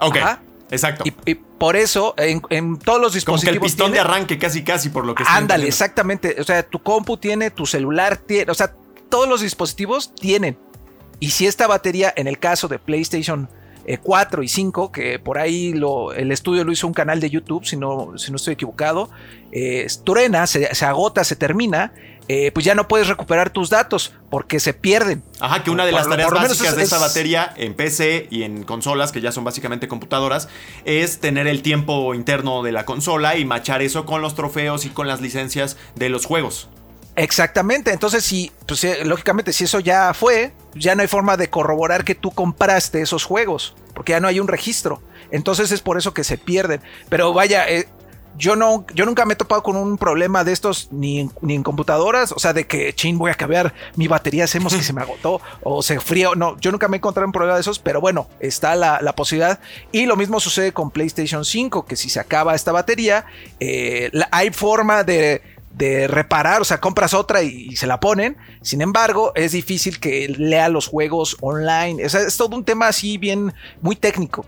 Ok. Ajá. Exacto. Y, y, por eso, en, en, todos los dispositivos. Como que el pistón tiene, de arranque, casi, casi, por lo que Ándale, exactamente. O sea, tu compu tiene, tu celular tiene. O sea, todos los dispositivos tienen. Y si esta batería, en el caso de PlayStation 4 y 5, que por ahí lo, el estudio lo hizo un canal de YouTube, si no, si no estoy equivocado, eh, truena, se, se agota, se termina. Eh, pues ya no puedes recuperar tus datos porque se pierden. Ajá, que una de Por las tareas básicas es- de esa es- batería en PC y en consolas, que ya son básicamente computadoras, es tener el tiempo interno de la consola y machar eso con los trofeos y con las licencias de los juegos. Exactamente, entonces si, pues eh, lógicamente si eso ya fue, ya no hay forma de corroborar que tú compraste esos juegos, porque ya no hay un registro. Entonces es por eso que se pierden. Pero vaya, eh, yo no, yo nunca me he topado con un problema de estos ni en, ni en computadoras, o sea, de que chin voy a cambiar mi batería, hacemos que se me agotó o se frío. No, yo nunca me he encontrado un problema de esos, pero bueno, está la, la posibilidad. Y lo mismo sucede con PlayStation 5, que si se acaba esta batería, eh, la- hay forma de de reparar, o sea, compras otra y, y se la ponen. Sin embargo, es difícil que lea los juegos online. O sea, es todo un tema así bien, muy técnico.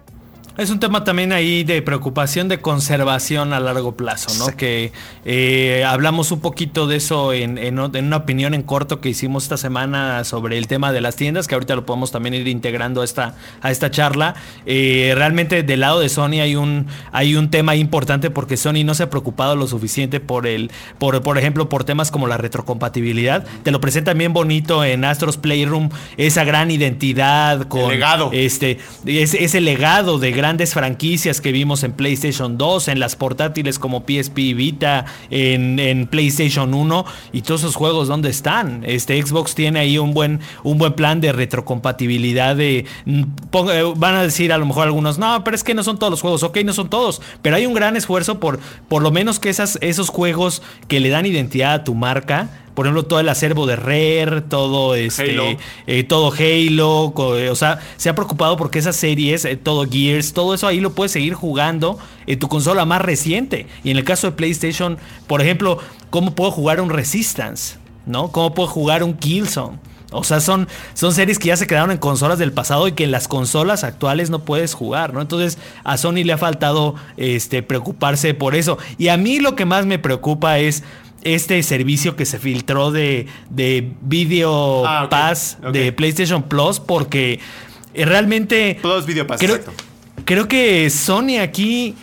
Es un tema también ahí de preocupación de conservación a largo plazo, ¿no? Que eh, hablamos un poquito de eso en, en una opinión en corto que hicimos esta semana sobre el tema de las tiendas, que ahorita lo podemos también ir integrando a esta, a esta charla. Eh, realmente del lado de Sony hay un, hay un tema importante porque Sony no se ha preocupado lo suficiente por el, por, por ejemplo, por temas como la retrocompatibilidad. Te lo presentan bien bonito en Astros Playroom, esa gran identidad con legado. este, ese, ese legado de grandes franquicias que vimos en PlayStation 2, en las portátiles como PSP y Vita, en, PlayStation 1 y todos esos juegos, ¿dónde están? Este Xbox tiene ahí un buen, un buen plan de retrocompatibilidad de... mm, eh, van a decir a lo mejor algunos, no, pero es que no son todos los juegos, ok, no son todos, pero hay un gran esfuerzo por por lo menos que esas, esos juegos que le dan identidad a tu marca, por ejemplo, todo el acervo de Rare, todo este, Halo. eh, todo Halo, eh, o sea, se ha preocupado porque esas series, eh, todo Gears, todo eso ahí lo puedes seguir jugando en tu consola más reciente. Y en el caso de PlayStation, por ejemplo, ¿cómo puedo jugar un Resistance? ¿No? ¿Cómo puedo jugar un Killzone? O sea, son, son series que ya se quedaron en consolas del pasado y que en las consolas actuales no puedes jugar, ¿no? Entonces a Sony le ha faltado este, preocuparse por eso. Y a mí lo que más me preocupa es este servicio que se filtró de, de Video Ah, Pass de PlayStation Plus porque realmente... Todos Video Pass, Creo, exacto. creo que Sony aquí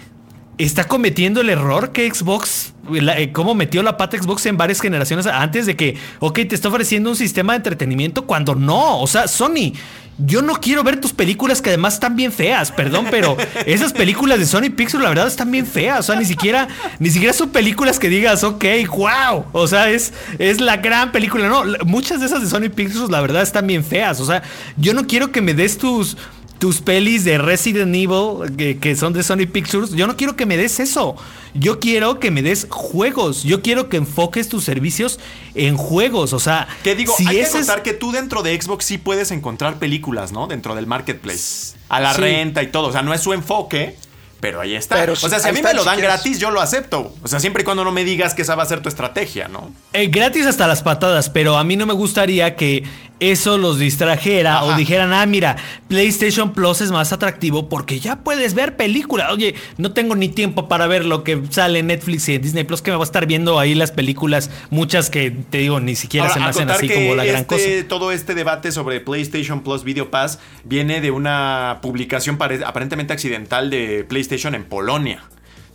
está cometiendo el error que Xbox, la- eh, cómo metió la pata Xbox en varias generaciones antes de que, ok, te está ofreciendo un sistema de entretenimiento cuando no. O sea, Sony, yo no quiero ver tus películas que además están bien feas, perdón, pero esas películas de Sony Pixel la verdad están bien feas. O sea, ni siquiera, ni siquiera son películas que digas, ok, wow. O sea, es, es la gran película. No, muchas de esas de Sony Pixel la verdad están bien feas. O sea, yo no quiero que me des tus tus pelis de Resident Evil que, que son de Sony Pictures, yo no quiero que me des eso. Yo quiero que me des juegos. Yo quiero que enfoques tus servicios en juegos. O sea, Que digo, si hay que ese es- contar que tú dentro de Xbox sí puedes encontrar películas, ¿no? Dentro del marketplace. A la Sí. renta y todo. O sea, no es su enfoque, pero ahí está. Pero o sea, si a mí está, me lo dan gratis, yo lo acepto. O sea, siempre y cuando no me digas que esa va a ser tu estrategia, ¿no? Eh, gratis hasta las patadas, pero a mí no me gustaría que eso los distrajera Ajá. o dijeran, ah, mira, PlayStation Plus es más atractivo porque ya puedes ver películas. Oye, no tengo ni tiempo para ver lo que sale en Netflix y en Disney Plus, que me va a estar viendo ahí las películas, muchas que te digo, ni siquiera Ahora, se me hacen así como la gran cosa. este- Todo este debate sobre PlayStation Plus Video Pass viene de una publicación pare- aparentemente accidental de PlayStation en Polonia.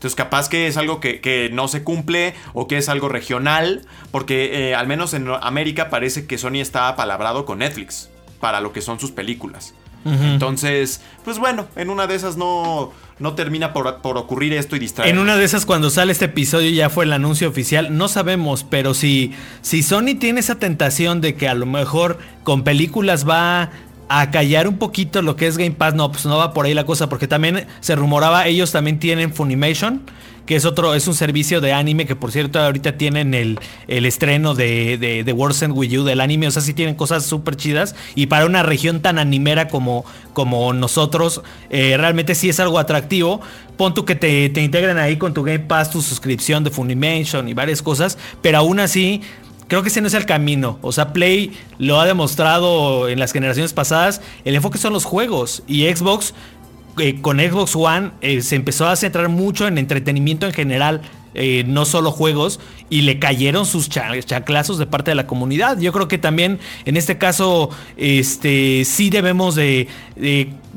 Entonces, capaz que es algo que, que no se cumple o que es algo regional, porque eh, al menos en América parece que Sony está apalabrado con Netflix para lo que son sus películas. Entonces, pues bueno, en una de esas no, no termina por, por ocurrir esto y distraer. En una de esas, cuando sale este episodio, ya fue el anuncio oficial. No sabemos, pero si, si Sony tiene esa tentación de que a lo mejor con películas va a callar un poquito lo que es Game Pass, no, pues no va por ahí la cosa, porque también se rumoraba, ellos también tienen Funimation, que es otro, es un servicio de anime que por cierto ahorita tienen el, el estreno de, de, de With You del anime, o sea, sí tienen cosas súper chidas y para una región tan animera como, como nosotros, eh, realmente sí es algo atractivo. Pon tú que te, te integran ahí con tu Game Pass, tu suscripción de Funimation y varias cosas, pero aún así... Creo que ese no es el camino. O sea, Play lo ha demostrado en las generaciones pasadas. El enfoque son los juegos. Y Xbox, eh, con Xbox One, eh, se empezó a centrar mucho en entretenimiento en general. eh, no solo juegos, y le cayeron sus chaclazos de parte de la comunidad. Yo creo que también en este caso, este, sí debemos de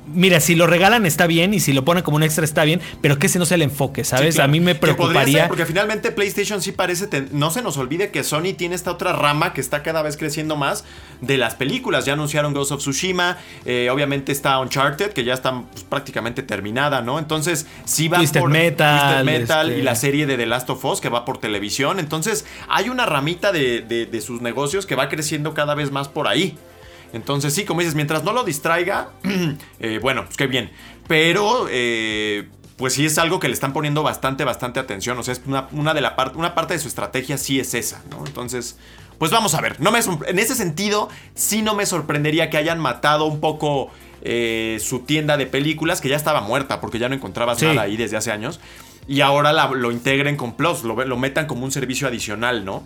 mira, si lo regalan está bien y si lo ponen como un extra está bien, pero que ese no sea el enfoque, ¿sabes? A mí me preocuparía. porque finalmente PlayStation sí parece. no se nos olvide que Sony tiene esta otra rama que está cada vez creciendo más de las películas. Ya anunciaron Ghost of Tsushima, eh, obviamente está Uncharted, que ya está pues, prácticamente terminada, ¿no? Entonces sí va por Metal, Metal y este la serie de The Last of Us que va por televisión. Entonces hay una ramita de sus negocios que va creciendo cada vez más por ahí. Entonces, sí, como dices, mientras no lo distraiga, eh, bueno, pues qué bien. Pero, eh, pues sí es algo que le están poniendo bastante, bastante atención. O sea, es una, de la parte, una parte de su estrategia sí es esa, ¿no? Entonces, pues vamos a ver. No me, en ese sentido, sí no me sorprendería que hayan matado un poco eh, su tienda de películas, que ya estaba muerta porque ya no encontrabas nada ahí desde hace años. Y ahora lo integren con Plus, lo, lo metan como un servicio adicional, ¿no?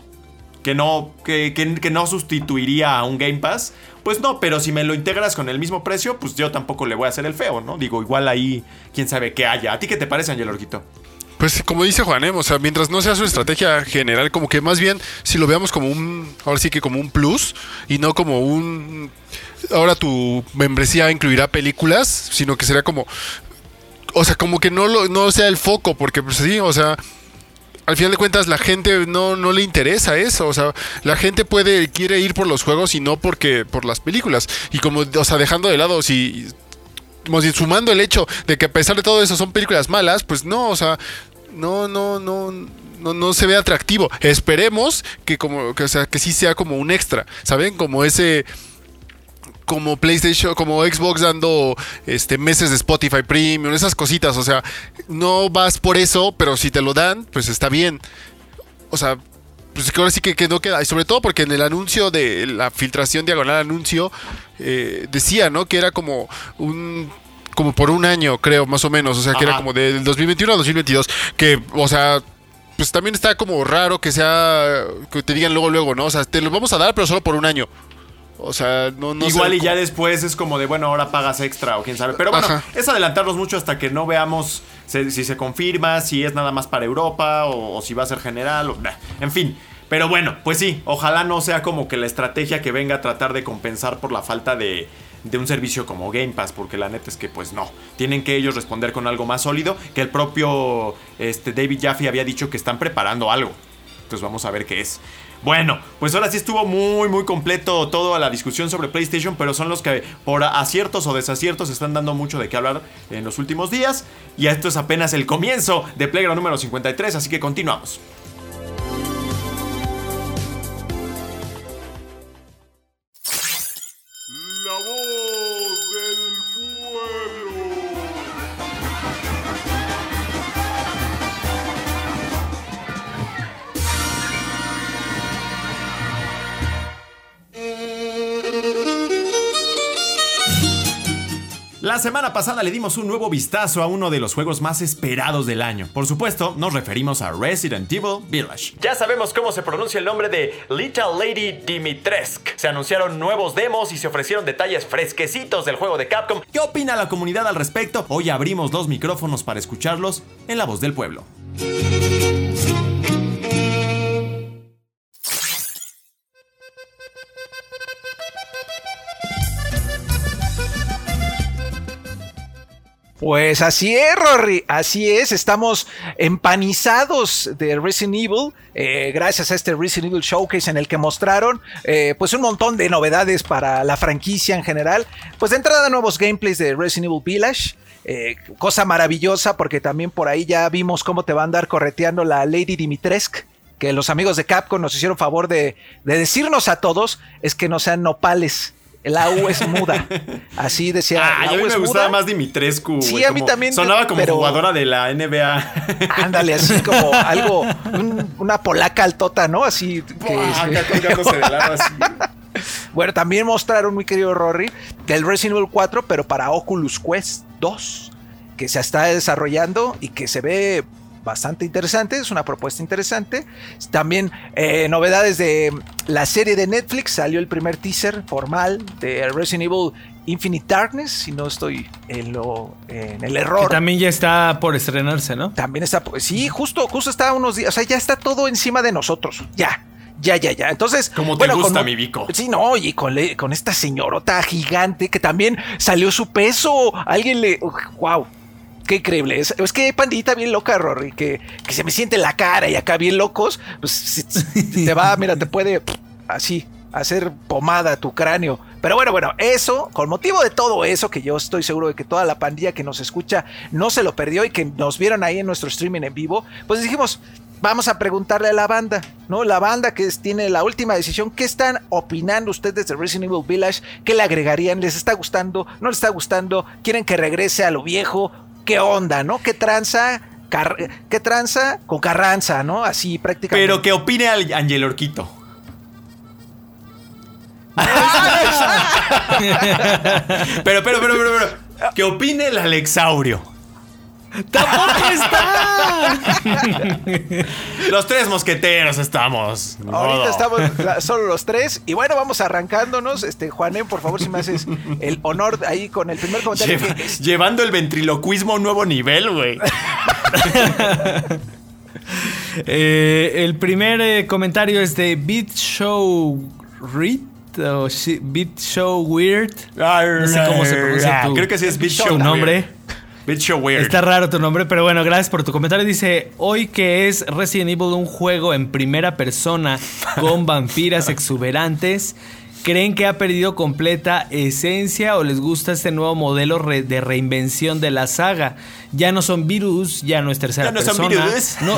Que no, que, que, no sustituiría a un Game Pass, pues no, pero si me lo integras con el mismo precio, pues yo tampoco le voy a hacer el feo, ¿no? Digo, igual ahí, quién sabe qué haya. ¿A ti qué te parece, Angel Orquito? Pues como dice Juanem, o sea, mientras no sea su estrategia general, como que más bien si lo veamos como un, ahora sí que como un plus y no como un, ahora tu membresía incluirá películas, sino que sería como, o sea, como que no, lo, no sea el foco, porque pues sí, o sea, al final de cuentas la gente no, no le interesa eso, o sea, la gente puede quiere ir por los juegos y no porque por las películas. Y como, o sea, dejando de lado si sumando el hecho de que a pesar de todo eso son películas malas, pues no, o sea, no no no no, no se ve atractivo. Esperemos que como que, o sea, que sí sea como un extra, ¿saben? Como ese como PlayStation, como Xbox dando este meses de Spotify Premium, esas cositas, o sea, no vas por eso, pero si te lo dan, pues está bien. O sea, pues ahora sí que, que no queda, y sobre todo porque en el anuncio de la filtración diagonal anuncio eh, decía, ¿no? Que era como un como por un año, creo, más o menos, o sea, que era como del 2021 a 2022, que, o sea, pues también está como raro que sea, que te digan luego, luego, ¿no? O sea, te lo vamos a dar, pero solo por un año. O sea, no, no Igual y ya después es como de, bueno, ahora pagas extra o quién sabe. Pero bueno, es adelantarnos mucho hasta que no veamos si, se confirma, si es nada más para Europa o, si va a ser general. O, en fin. Pero bueno, pues sí, ojalá no sea como que la estrategia que venga a tratar de compensar por la falta de, de un servicio como Game Pass, porque la neta es que pues no, tienen que ellos responder con algo más sólido, que el propio este, David Jaffe había dicho que están preparando algo. Entonces vamos a ver qué es. Bueno, pues ahora sí estuvo muy, muy completo toda la discusión sobre PlayStation, pero son los que por aciertos o desaciertos están dando mucho de qué hablar en los últimos días. Y esto es apenas el comienzo de Playground número 53, así que continuamos. La semana pasada le dimos un nuevo vistazo a uno de los juegos más esperados del año. Por supuesto, nos referimos a Resident Evil Village. Ya sabemos cómo se pronuncia el nombre de Little Lady Dimitrescu. Se anunciaron nuevos demos y se ofrecieron detalles fresquecitos del juego de Capcom. ¿Qué opina la comunidad al respecto? Hoy abrimos los micrófonos para escucharlos en la voz del pueblo. Pues así es, Rory, así es, estamos empanizados de Resident Evil, eh, gracias a este Resident Evil Showcase en el que mostraron eh, pues un montón de novedades para la franquicia en general, pues de entrada nuevos gameplays de Resident Evil Village, eh, cosa maravillosa porque también por ahí ya vimos cómo te va a andar correteando la Lady Dimitrescu, que los amigos de Capcom nos hicieron favor de, de decirnos a todos, es que no sean nopales la U es muda. Así decía. Ah, a mí me gustaba más Dimitrescu. Sí, a mí también. Sonaba como jugadora de la NBA. Ándale, así como algo, una polaca altota, ¿no? Así. Bueno, también mostraron, muy querido Rory, del Resident Evil 4, pero para Oculus Quest 2, que se está desarrollando y que se ve bastante interesante, es una propuesta interesante. También eh, novedades de la serie de Netflix, salió el primer teaser formal de Resident Evil Infinite Darkness, si no estoy en, lo, en el Que error. también ya está por estrenarse, ¿no? También está, pues, sí, justo, justo está unos días, o sea, ya está todo encima de nosotros, ya, ya, ya, ya. Entonces, Como te gusta, con- mi Vico. Sí, no, y con, le- con esta señorota gigante que también salió su peso, alguien le, wow. Qué increíble. Es, es que hay pandita bien loca, Rory, que, que se me siente en la cara y acá bien locos. Pues te va, mira, te puede así hacer pomada tu cráneo. Pero bueno, bueno, eso, con motivo de todo eso, que yo estoy seguro de que toda la pandilla que nos escucha no se lo perdió y que nos vieron ahí en nuestro streaming en vivo, pues dijimos, vamos a preguntarle a la banda, ¿no? La banda que tiene la última decisión, ¿qué están opinando ustedes de Resident Evil Village? ¿Qué le agregarían? ¿Les está gustando? ¿No les está gustando? ¿Quieren que regrese a lo viejo? ¿Qué onda, no? ¿Qué tranza? Car- ¿Qué tranza? Con Carranza, ¿no? Así prácticamente. Pero que opine al Angel Orquito. pero, pero, pero, pero, pero. Que opine el Alexaurio. ¡Tampoco está! Los tres mosqueteros estamos. Ahorita modo. estamos la- solo los tres. Y bueno, vamos arrancándonos. Este, Juanen, por favor, si me haces el honor ahí con el primer comentario. Lleva- que es- llevando el ventriloquismo a un nuevo nivel, güey. Eh, el primer eh, comentario es de Beat Show Read o Beat Show Weird. No sé cómo se pronuncia tu, Creo que sí es Beat tu Show nombre. Weird. Weird. Está raro tu nombre, pero bueno, gracias por tu comentario. Dice, hoy que es Resident Evil un juego en primera persona con vampiras exuberantes, ¿creen que ha perdido completa esencia o les gusta este nuevo modelo re- de reinvención de la saga? Ya no son virus, ya no es tercera Ya no son persona. virus. No,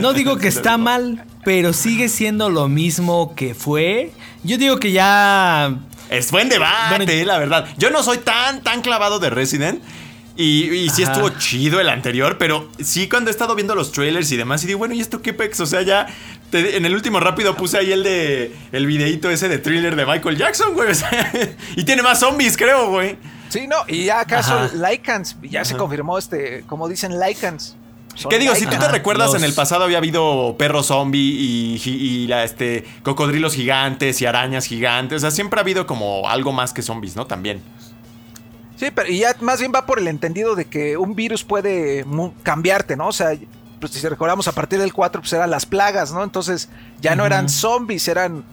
no digo que está mal, pero sigue siendo lo mismo que fue. Yo digo que ya... Es buen debate, Bueno, la verdad. Yo no soy tan, tan clavado de Resident. Y, y sí Ajá. estuvo chido el anterior, pero sí cuando he estado viendo los trailers y demás, y digo, bueno, ¿y esto qué pex? O sea, ya te- en el último rápido puse ahí el de el videíto ese de thriller de Michael Jackson, güey. o sea, y tiene más zombies, creo, güey. Sí, no, y ya acaso Ajá. Lycans, ya se confirmó este, como dicen Lycans. ¿Qué digo? Si tú te recuerdas, los- en el pasado había habido perro zombie y, y la, este, cocodrilos gigantes y arañas gigantes. O sea, siempre ha habido como algo más que zombies, ¿no? También. Sí, pero y ya más bien va por el entendido de que un virus puede cambiarte, ¿no? O sea, pues si recordamos a partir del 4 pues eran las plagas, ¿no? Entonces ya no eran zombies, eran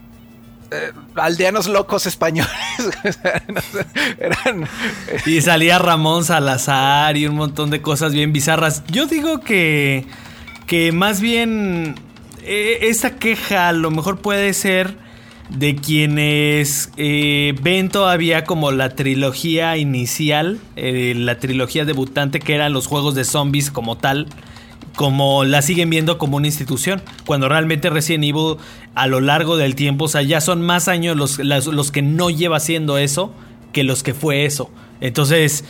eh, aldeanos locos españoles. eran eh, Y salía Ramón Salazar y un montón de cosas bien bizarras. Yo digo que, que más bien eh, esa queja a lo mejor puede ser de quienes eh, ven todavía como la trilogía inicial, eh, la trilogía debutante que eran los juegos de zombies como tal como la siguen viendo como una institución, cuando realmente Resident Evil a lo largo del tiempo, o sea, ya son más años los, las- los que no lleva haciendo eso que los que fue eso. Entonces,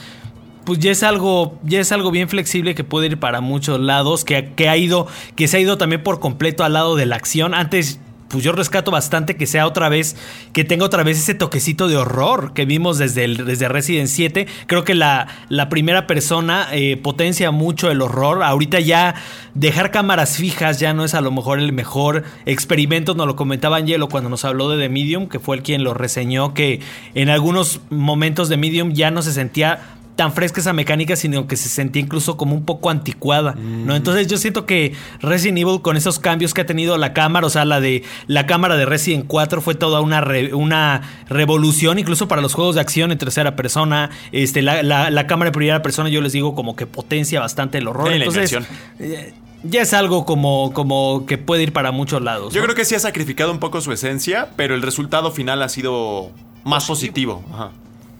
pues ya es algo, ya es algo bien flexible que puede ir para muchos lados, que, que ha ido, que se ha ido también por completo al lado de la acción. Antes, pues yo rescato bastante que sea otra vez, que tenga otra vez ese toquecito de horror que vimos desde, el, desde Resident 7. Creo que la, la primera persona eh, potencia mucho el horror. Ahorita ya dejar cámaras fijas ya no es a lo mejor el mejor experimento. Nos lo comentaba Angelo cuando nos habló de The Medium, que fue el quien lo reseñó, que en algunos momentos de Medium ya no se sentía tan fresca esa mecánica, sino que se sentía incluso como un poco anticuada, ¿no? Entonces yo siento que Resident Evil con esos cambios que ha tenido la cámara, o sea, la de la cámara de Resident 4 fue toda una, re- una revolución, incluso para los juegos de acción en tercera persona, este, la, la- la cámara de primera persona yo les digo como que potencia bastante el horror, la entonces eh, ya es algo como, como que puede ir para muchos lados. Yo ¿no? creo que sí ha sacrificado un poco su esencia, pero el resultado final ha sido más positivo. Ajá.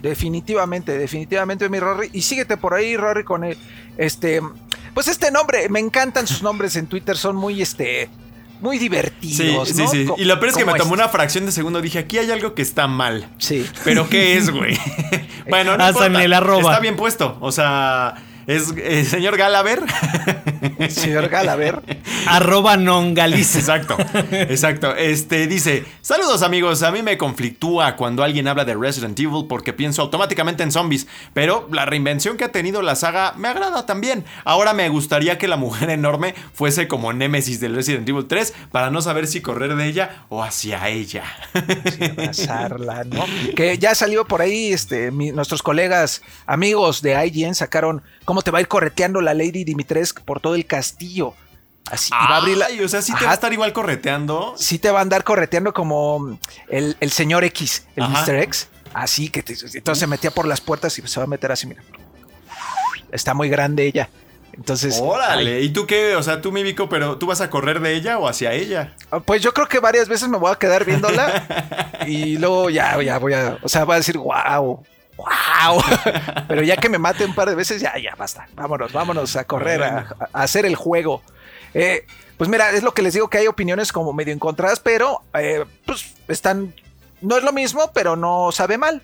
Definitivamente, definitivamente mi Rory. Y síguete por ahí, Rory, con el, este, pues este nombre, me encantan sus nombres en Twitter, son muy, este, muy Sí, divertidos. sí, ¿no? sí. Co- Y lo peor es que me tomó este. una fracción de segundo. Dije, aquí hay algo que está mal. Sí. ¿Pero qué es, güey? bueno, no Hasta en el arroba. Está bien puesto. O sea, Es eh, señor Galaver. Señor Galaver. Arroba non Galicia. Exacto, exacto. Este dice: Saludos amigos, a mí me conflictúa cuando alguien habla de Resident Evil porque pienso automáticamente en zombies, pero la reinvención que ha tenido la saga me agrada también. Ahora me gustaría que la mujer enorme fuese como Nemesis del Resident Evil 3 para no saber si correr de ella o hacia ella. Sí, abrazarla, ¿no? Que ya salió por ahí, este, mi- nuestros colegas, amigos de IGN sacaron cómo te va a ir correteando la Lady Dimitrescu por todo el castillo. Así, y va a abrir la- o sea, sí te Ajá, va a estar igual correteando. sí te va a andar correteando como el, el señor X, el Ajá. Mr. X. Así que te- entonces se metía por las puertas y se va a meter así, mira. Está muy grande ella. Entonces, Órale, ¿y tú qué? O sea, tú, Mivico, pero ¿tú vas a correr de ella o hacia ella? Ah, Pues yo creo que varias veces me voy a quedar viéndola y luego ya, ya voy a, o sea, voy a decir, wow, wow. Pero ya que me mate un par de veces, ya, ya, basta. Vámonos, vámonos a correr, a, a hacer el juego. Eh, pues mira, es lo que les digo que hay opiniones como medio encontradas, pero eh, pues están, no es lo mismo, pero no sabe mal.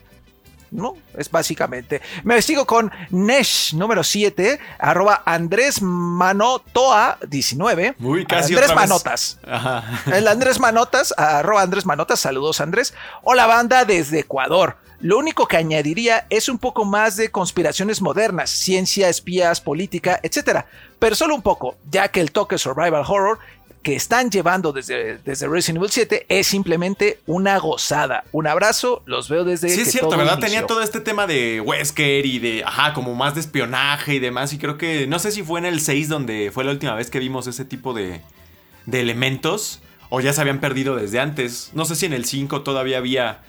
¿no? Es básicamente. Me sigo con Nesh número 7, arroba Andrés Manotoa 19. Uy, casi Andrés. Manotas. Ajá. El Andrés Manotas, arroba Andrés Manotas, saludos Andrés. Hola banda desde Ecuador. Lo único que añadiría es un poco más de conspiraciones modernas, ciencia, espías, política, etc. Pero solo un poco, ya que el toque survival horror que están llevando desde, desde Resident Evil 7 es simplemente una gozada. Un abrazo, los veo desde Sí, es que cierto, todo ¿verdad? inició. Tenía todo este tema de Wesker y de, ajá, como más de espionaje y demás. Y creo que, no sé si fue en el 6 donde fue la última vez que vimos ese tipo de, de elementos. O ya se habían perdido desde antes. No sé si en el 5 todavía había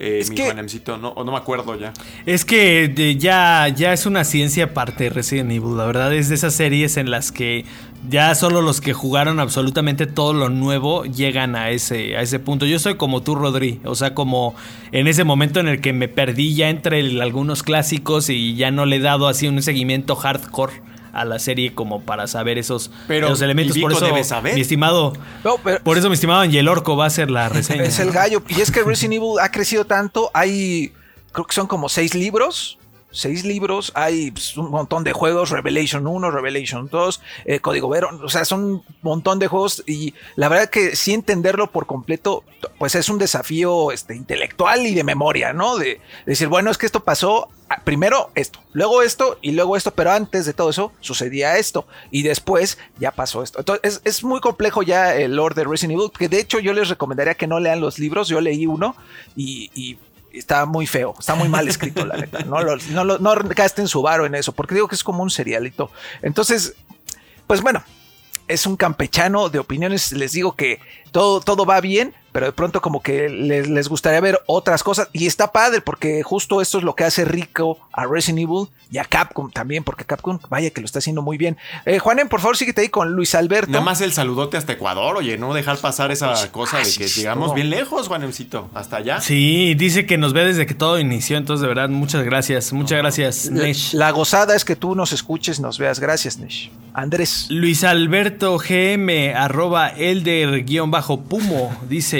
eh, Es mi que- Juanemcito, no, o no me acuerdo ya. Es que de- ya, ya es una ciencia aparte de Resident Evil, la verdad es de esas series en las que ya solo los que jugaron absolutamente todo lo nuevo llegan a ese, a ese punto. Yo soy como tú, Rodri, o sea, como en ese momento en el que me perdí ya entre el- algunos clásicos y ya no le he dado así un seguimiento hardcore a la serie como para saber esos, Pero esos elementos. Por eso, debe saber. mi estimado, No, pero- por eso mi estimado Angel Orco va a hacer la reseña. Es el gallo. Y es que Resident Evil ha crecido tanto. Hay, creo que son como seis libros. Seis libros, hay pues, un montón de juegos, Revelation 1, Revelation 2, eh, Código Vero, o sea, son un montón de juegos y la verdad que sí entenderlo por completo, pues es un desafío este, intelectual y de memoria, ¿no? De, decir, bueno, es que esto pasó, ah, primero esto, luego esto y luego esto, pero antes de todo eso sucedía esto y después ya pasó esto. Entonces es, es muy complejo ya el lore de Resident Evil, que de hecho yo les recomendaría que no lean los libros, yo leí uno y está muy feo, está muy mal escrito, la neta. No, lo- no, gasten su varo en eso, porque digo que es como un serialito. Entonces, pues bueno, es un campechano de opiniones. Les digo que todo, todo va bien, pero de pronto como que les, les gustaría ver otras cosas. Y está padre, porque justo esto es lo que hace rico a Resident Evil y a Capcom también, porque Capcom, vaya que lo está haciendo muy bien. Eh, Juanen, por favor, síguete ahí con Luis Alberto. Nada más el saludote hasta Ecuador, oye, no dejar pasar esa cosa de que llegamos no. bien lejos, Juanemcito, hasta allá. Sí, dice que nos ve desde que todo inició, entonces de verdad, muchas gracias, muchas gracias, La- Nesh. La gozada es que tú nos escuches, nos veas. Gracias, Nesh. Andrés. Luis Alberto GM, arroba elder guion bajo Pumo,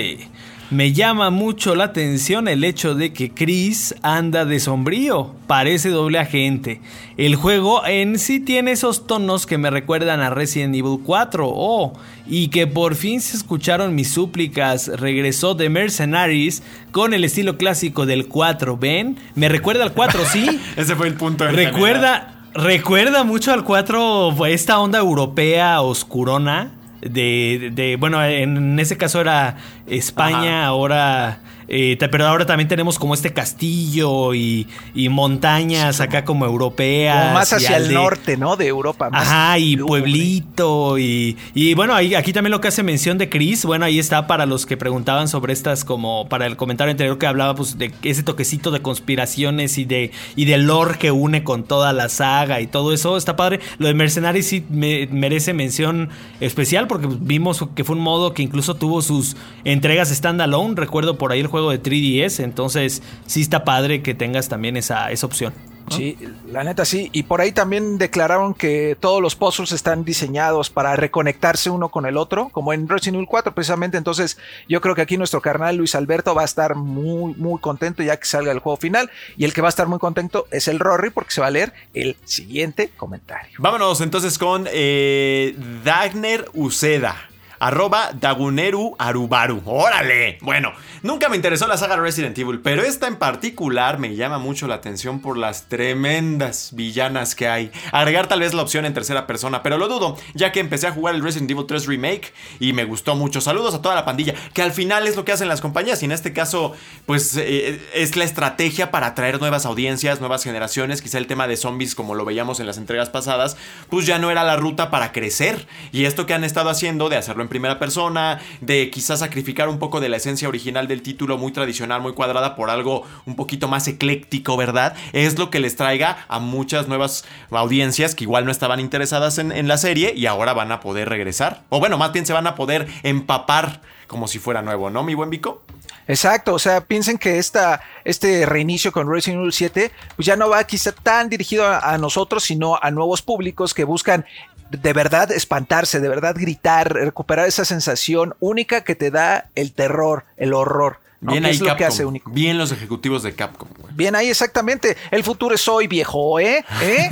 dice, me llama mucho la atención el hecho de que Chris anda de sombrío, parece doble agente. El juego en sí tiene esos tonos que me recuerdan a Resident Evil 4, oh, y que por fin se escucharon mis súplicas, regresó de Mercenaries con el estilo clásico del 4, ¿ven? Me recuerda al 4, ¿sí? Ese fue el punto. general. Recuerda, recuerda mucho al 4 esta onda europea oscurona. De, de- bueno, en ese caso era España, Ajá. ahora. Eh, pero ahora también tenemos como este castillo y, y montañas acá como europeas. Como más hacia el norte, ¿no? De Europa. más Ajá, y pueblito y, y bueno, ahí, aquí también lo que hace mención de Chris, bueno, ahí está para los que preguntaban sobre estas, como para el comentario anterior que hablaba pues de ese toquecito de conspiraciones y de, y de lore que une con toda la saga y todo eso, está padre. Lo de Mercenaries sí me- merece mención especial porque vimos que fue un modo que incluso tuvo sus entregas standalone, recuerdo por ahí el juego de 3DS, entonces sí está padre que tengas también esa, esa opción. Sí, la neta sí. Y por ahí también declararon que todos los puzzles están diseñados para reconectarse uno con el otro, como en Resident Evil 4 precisamente. Entonces yo creo que aquí nuestro carnal Luis Alberto va a estar muy, muy contento ya que salga el juego final. Y el que va a estar muy contento es el Rory porque se va a leer el siguiente comentario. Vámonos entonces con eh, Dagner Uceda. Arroba Daguneru Arubaru. ¡Órale! Bueno, nunca me interesó la saga Resident Evil, pero esta en particular me llama mucho la atención por las tremendas villanas que hay. Agregar tal vez la opción en tercera persona, pero lo dudo, ya que empecé a jugar el Resident Evil 3 Remake y me gustó mucho. Saludos a toda la pandilla, que al final es lo que hacen las compañías y en este caso, pues eh, es la estrategia para atraer nuevas audiencias, nuevas generaciones. Quizá el tema de zombies, como lo veíamos en las entregas pasadas, pues ya no era la ruta para crecer. Y esto que han estado haciendo de hacerlo en primera persona, de quizás sacrificar un poco de la esencia original del título, muy tradicional, muy cuadrada, por algo un poquito más ecléctico, ¿verdad? Es lo que les traiga a muchas nuevas audiencias que igual no estaban interesadas en, la serie y ahora van a poder regresar. O bueno, más bien se van a poder empapar como si fuera nuevo, ¿no, mi buen Vico? Exacto, o sea, piensen que esta, este reinicio con Resident Evil 7 pues ya no va quizá tan dirigido a, nosotros, sino a nuevos públicos que buscan de verdad espantarse, de verdad gritar, recuperar esa sensación única que te da el terror, el horror. Bien ahí lo que hace único. Bien los ejecutivos de Capcom. Bien ahí, exactamente. El futuro es hoy, viejo, ¿eh? ¿Eh?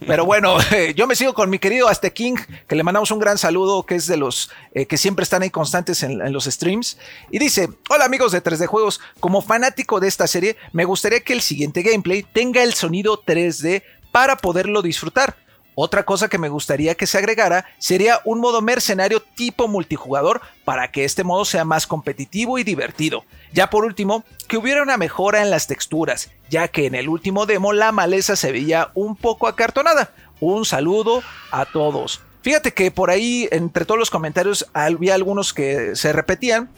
Pero bueno, yo me sigo con mi querido Azte King, que le mandamos un gran saludo, que es de los eh, que siempre están ahí constantes en, en, los streams. Y dice, hola amigos de 3D Juegos, como fanático de esta serie, me gustaría que el siguiente gameplay tenga el sonido 3D para poderlo disfrutar. Otra cosa que me gustaría que se agregara sería un modo mercenario tipo multijugador para que este modo sea más competitivo y divertido. Ya por último, que hubiera una mejora en las texturas, ya que en el último demo la maleza se veía un poco acartonada. Un saludo a todos. Fíjate que por ahí, entre todos los comentarios, había algunos que se repetían.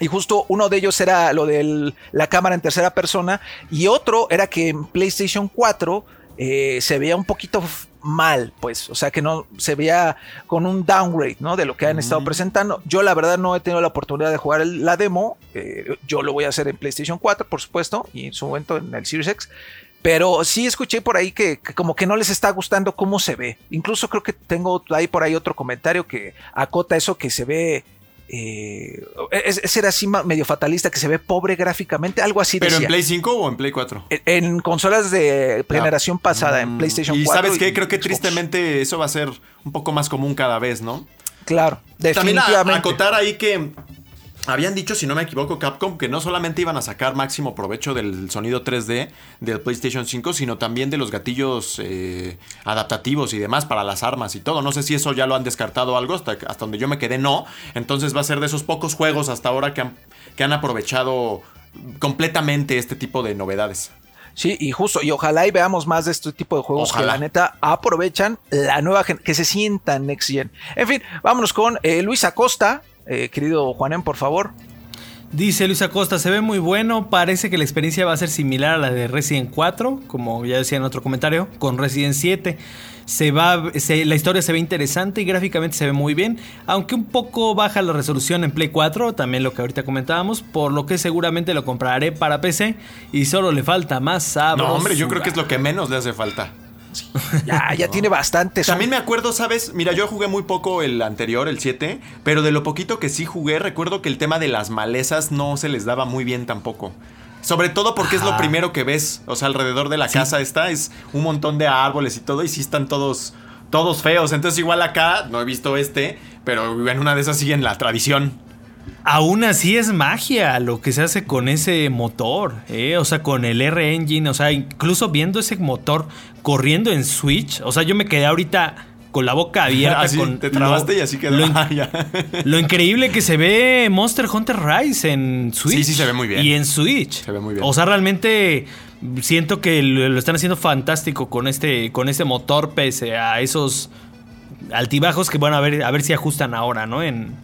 Y justo uno de ellos era lo de la cámara en tercera persona. Y otro era que en PlayStation 4 eh, se veía un poquito mal, pues, o sea que no se veía con un downgrade, ¿no? De lo que han estado presentando. Yo la verdad no he tenido la oportunidad de jugar la demo, eh, yo lo voy a hacer en PlayStation 4, por supuesto, y en su momento en el Series X. Pero sí escuché por ahí que, como que no les está gustando cómo se ve. Incluso creo que tengo ahí por ahí otro comentario que acota eso que se ve eh, ese era así medio fatalista que se ve pobre gráficamente, algo así. ¿Pero en Play 5 o en Play 4? En, consolas de generación pasada, en PlayStation 4. Y sabes qué, creo que tristemente eso va a ser un poco más común cada vez, ¿no? Claro, definitivamente. También acotar ahí que habían dicho, si no me equivoco, Capcom, que no solamente iban a sacar máximo provecho del sonido 3D del PlayStation 5, sino también de los gatillos eh, adaptativos y demás para las armas y todo. No sé si eso ya lo han descartado algo, hasta, hasta donde yo me quedé no. Entonces va a ser de esos pocos juegos hasta ahora que han, que han aprovechado completamente este tipo de novedades. Sí, y justo, y ojalá y veamos más de este tipo de juegos que la neta aprovechan la nueva gente, que se sientan next gen. En fin, vámonos con eh, Luis Acosta, eh, querido Juanen, por favor. Dice Luis Acosta, se ve muy bueno, parece que la experiencia va a ser similar a la de Resident 4, como ya decía en otro comentario, con Resident 7. Se va, la historia se ve interesante y gráficamente se ve muy bien, aunque un poco baja la resolución en Play 4, también lo que ahorita comentábamos, por lo que seguramente lo compraré para PC y solo le falta más sabor. No, hombre, yo creo que es lo que menos le hace falta. Ya, ya tiene bastante. También me acuerdo, ¿sabes? Mira, yo jugué muy poco el anterior, el 7, pero de lo poquito que sí jugué, recuerdo que el tema de las malezas no se les daba muy bien tampoco. Sobre todo porque es lo primero que ves. O sea, alrededor de la casa está, es un montón de árboles y todo, y sí están todos, todos feos. Entonces, igual acá, no he visto este, pero en una de esas siguen la tradición. Aún así es magia lo que se hace con ese motor, ¿eh? o sea, con el R-Engine, o sea, incluso viendo ese motor corriendo en Switch, o sea, yo me quedé ahorita con la boca abierta. con te trabaste y así quedó. Lo, lo, increíble que se ve Monster Hunter Rise en Switch. Sí, sí, se ve muy bien. Y en Switch. Se ve muy bien. O sea, realmente siento que lo, están haciendo fantástico con este, con este motor, pese a esos altibajos que, bueno, a ver, a ver si ajustan ahora, ¿no? En,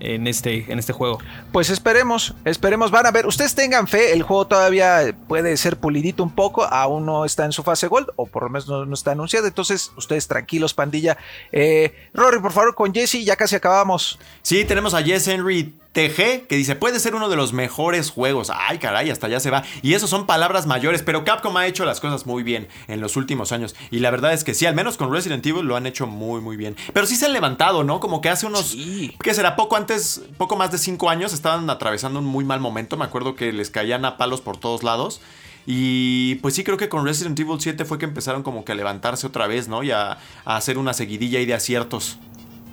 en este, en este juego. Pues esperemos, esperemos, van a ver, ustedes tengan fe, el juego todavía puede ser pulidito un poco, aún no está en su fase gold, o por lo menos no, está anunciado, entonces ustedes tranquilos, pandilla. Eh, Rory, por favor, con Jesse, ya casi acabamos. Sí, tenemos a Jess Henry TG que dice, puede ser uno de los mejores juegos. Ay, caray, hasta ya se va. Y eso son palabras mayores, pero Capcom ha hecho las cosas muy bien en los últimos años. Y la verdad es que sí, al menos con Resident Evil lo han hecho muy, muy bien. Pero sí se han levantado, ¿no? Como que hace unos, ¿qué será? Poco antes, poco más de cinco años estaban atravesando un muy mal momento. Me acuerdo que les caían a palos por todos lados. Y pues sí, creo que con Resident Evil 7 fue que empezaron como que a levantarse otra vez, ¿no? Y a, a hacer una seguidilla ahí de aciertos.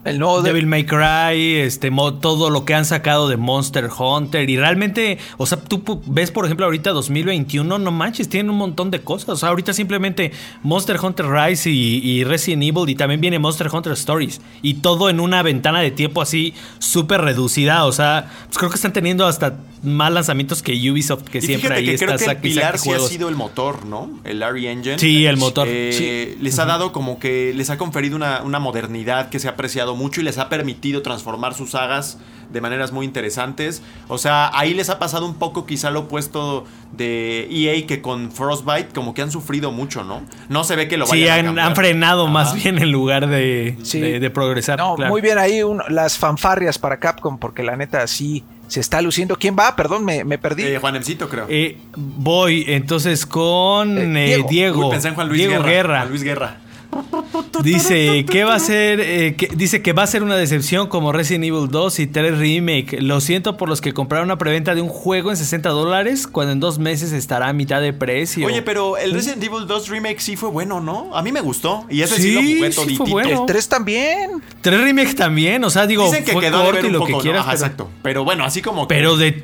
El nuevo de- Devil May Cry, este, todo lo que han sacado de Monster Hunter. Y realmente, o sea, tú ves, por ejemplo, ahorita 2021, no manches, tienen un montón de cosas. O sea, ahorita simplemente Monster Hunter Rise y, y Resident Evil. Y también viene Monster Hunter Stories. Y todo en una ventana de tiempo así súper reducida. O sea, pues creo que están teniendo hasta más lanzamientos que Ubisoft, que Y siempre ahí que está creo que el pilar sí ha sido el motor, ¿no? El RE Engine. Sí, el motor. Eh, Les ha dado como que les ha conferido una, una modernidad que se ha apreciado mucho y les ha permitido transformar sus sagas de maneras muy interesantes. O sea, ahí les ha pasado un poco quizá lo opuesto de EA que con Frostbite como que han sufrido mucho, ¿no? No se ve que lo Sí, vayan a han, cambiar. han frenado más bien en lugar de, Sí. de, de progresar. No, claro. muy bien ahí un- las fanfarrias para Capcom, porque la neta sí se está luciendo. ¿Quién va? Perdón, me, me perdí. Eh, Juanemcito, creo. Eh, voy entonces con Eh, eh, Diego. Diego. Uy, pensé en Juan Luis Diego Guerra. Guerra. Juan Luis Guerra. Dice que va a ser eh, que- dice que va a ser una decepción como Resident Evil 2 y 3 Remake. Lo siento por los que compraron una preventa de un juego en 60 dólares cuando en dos meses estará a mitad de precio. Oye, pero el Resident Evil 2 Remake sí fue bueno, ¿no? A mí me gustó. Y ese sí, Sí, lo jugué sí fue toditito. bueno. El 3 también. 3 Remake también, o sea, digo, Dicen que fue quedó de corto y lo poco, que ¿no? quieras, Ajá, pero, exacto. Pero bueno, así como que- pero de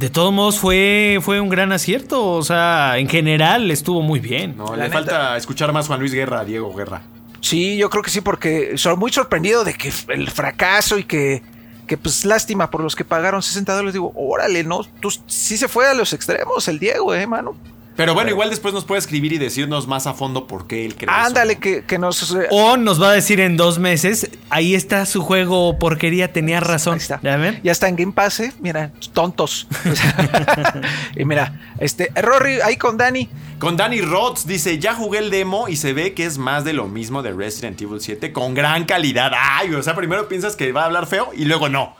de todos modos fue fue un gran acierto, o sea, en general estuvo muy bien. No, le neta. falta escuchar más Juan Luis Guerra, Diego Guerra. Sí, yo creo que sí, porque soy muy sorprendido de que el fracaso y que, que pues lástima por los que pagaron 60 dólares. Digo, órale, no, tú sí se fue a los extremos el Diego, eh, mano. Pero bueno, igual después nos puede escribir y decirnos más a fondo por qué él cree eso. Ándale, que, que nos... eh, O nos va a decir en dos meses, ahí está su juego porquería, tenía razón. Ahí está. ¿Ya ven? Ya está en Game Pass, ¿eh? Mira, tontos. y mira, este, Rory, ahí con Dani. Con Danny Rhodes dice, ya jugué el demo y se ve que es más de lo mismo de Resident Evil 7 con gran calidad. Ay, o sea, primero piensas que va a hablar feo y luego no.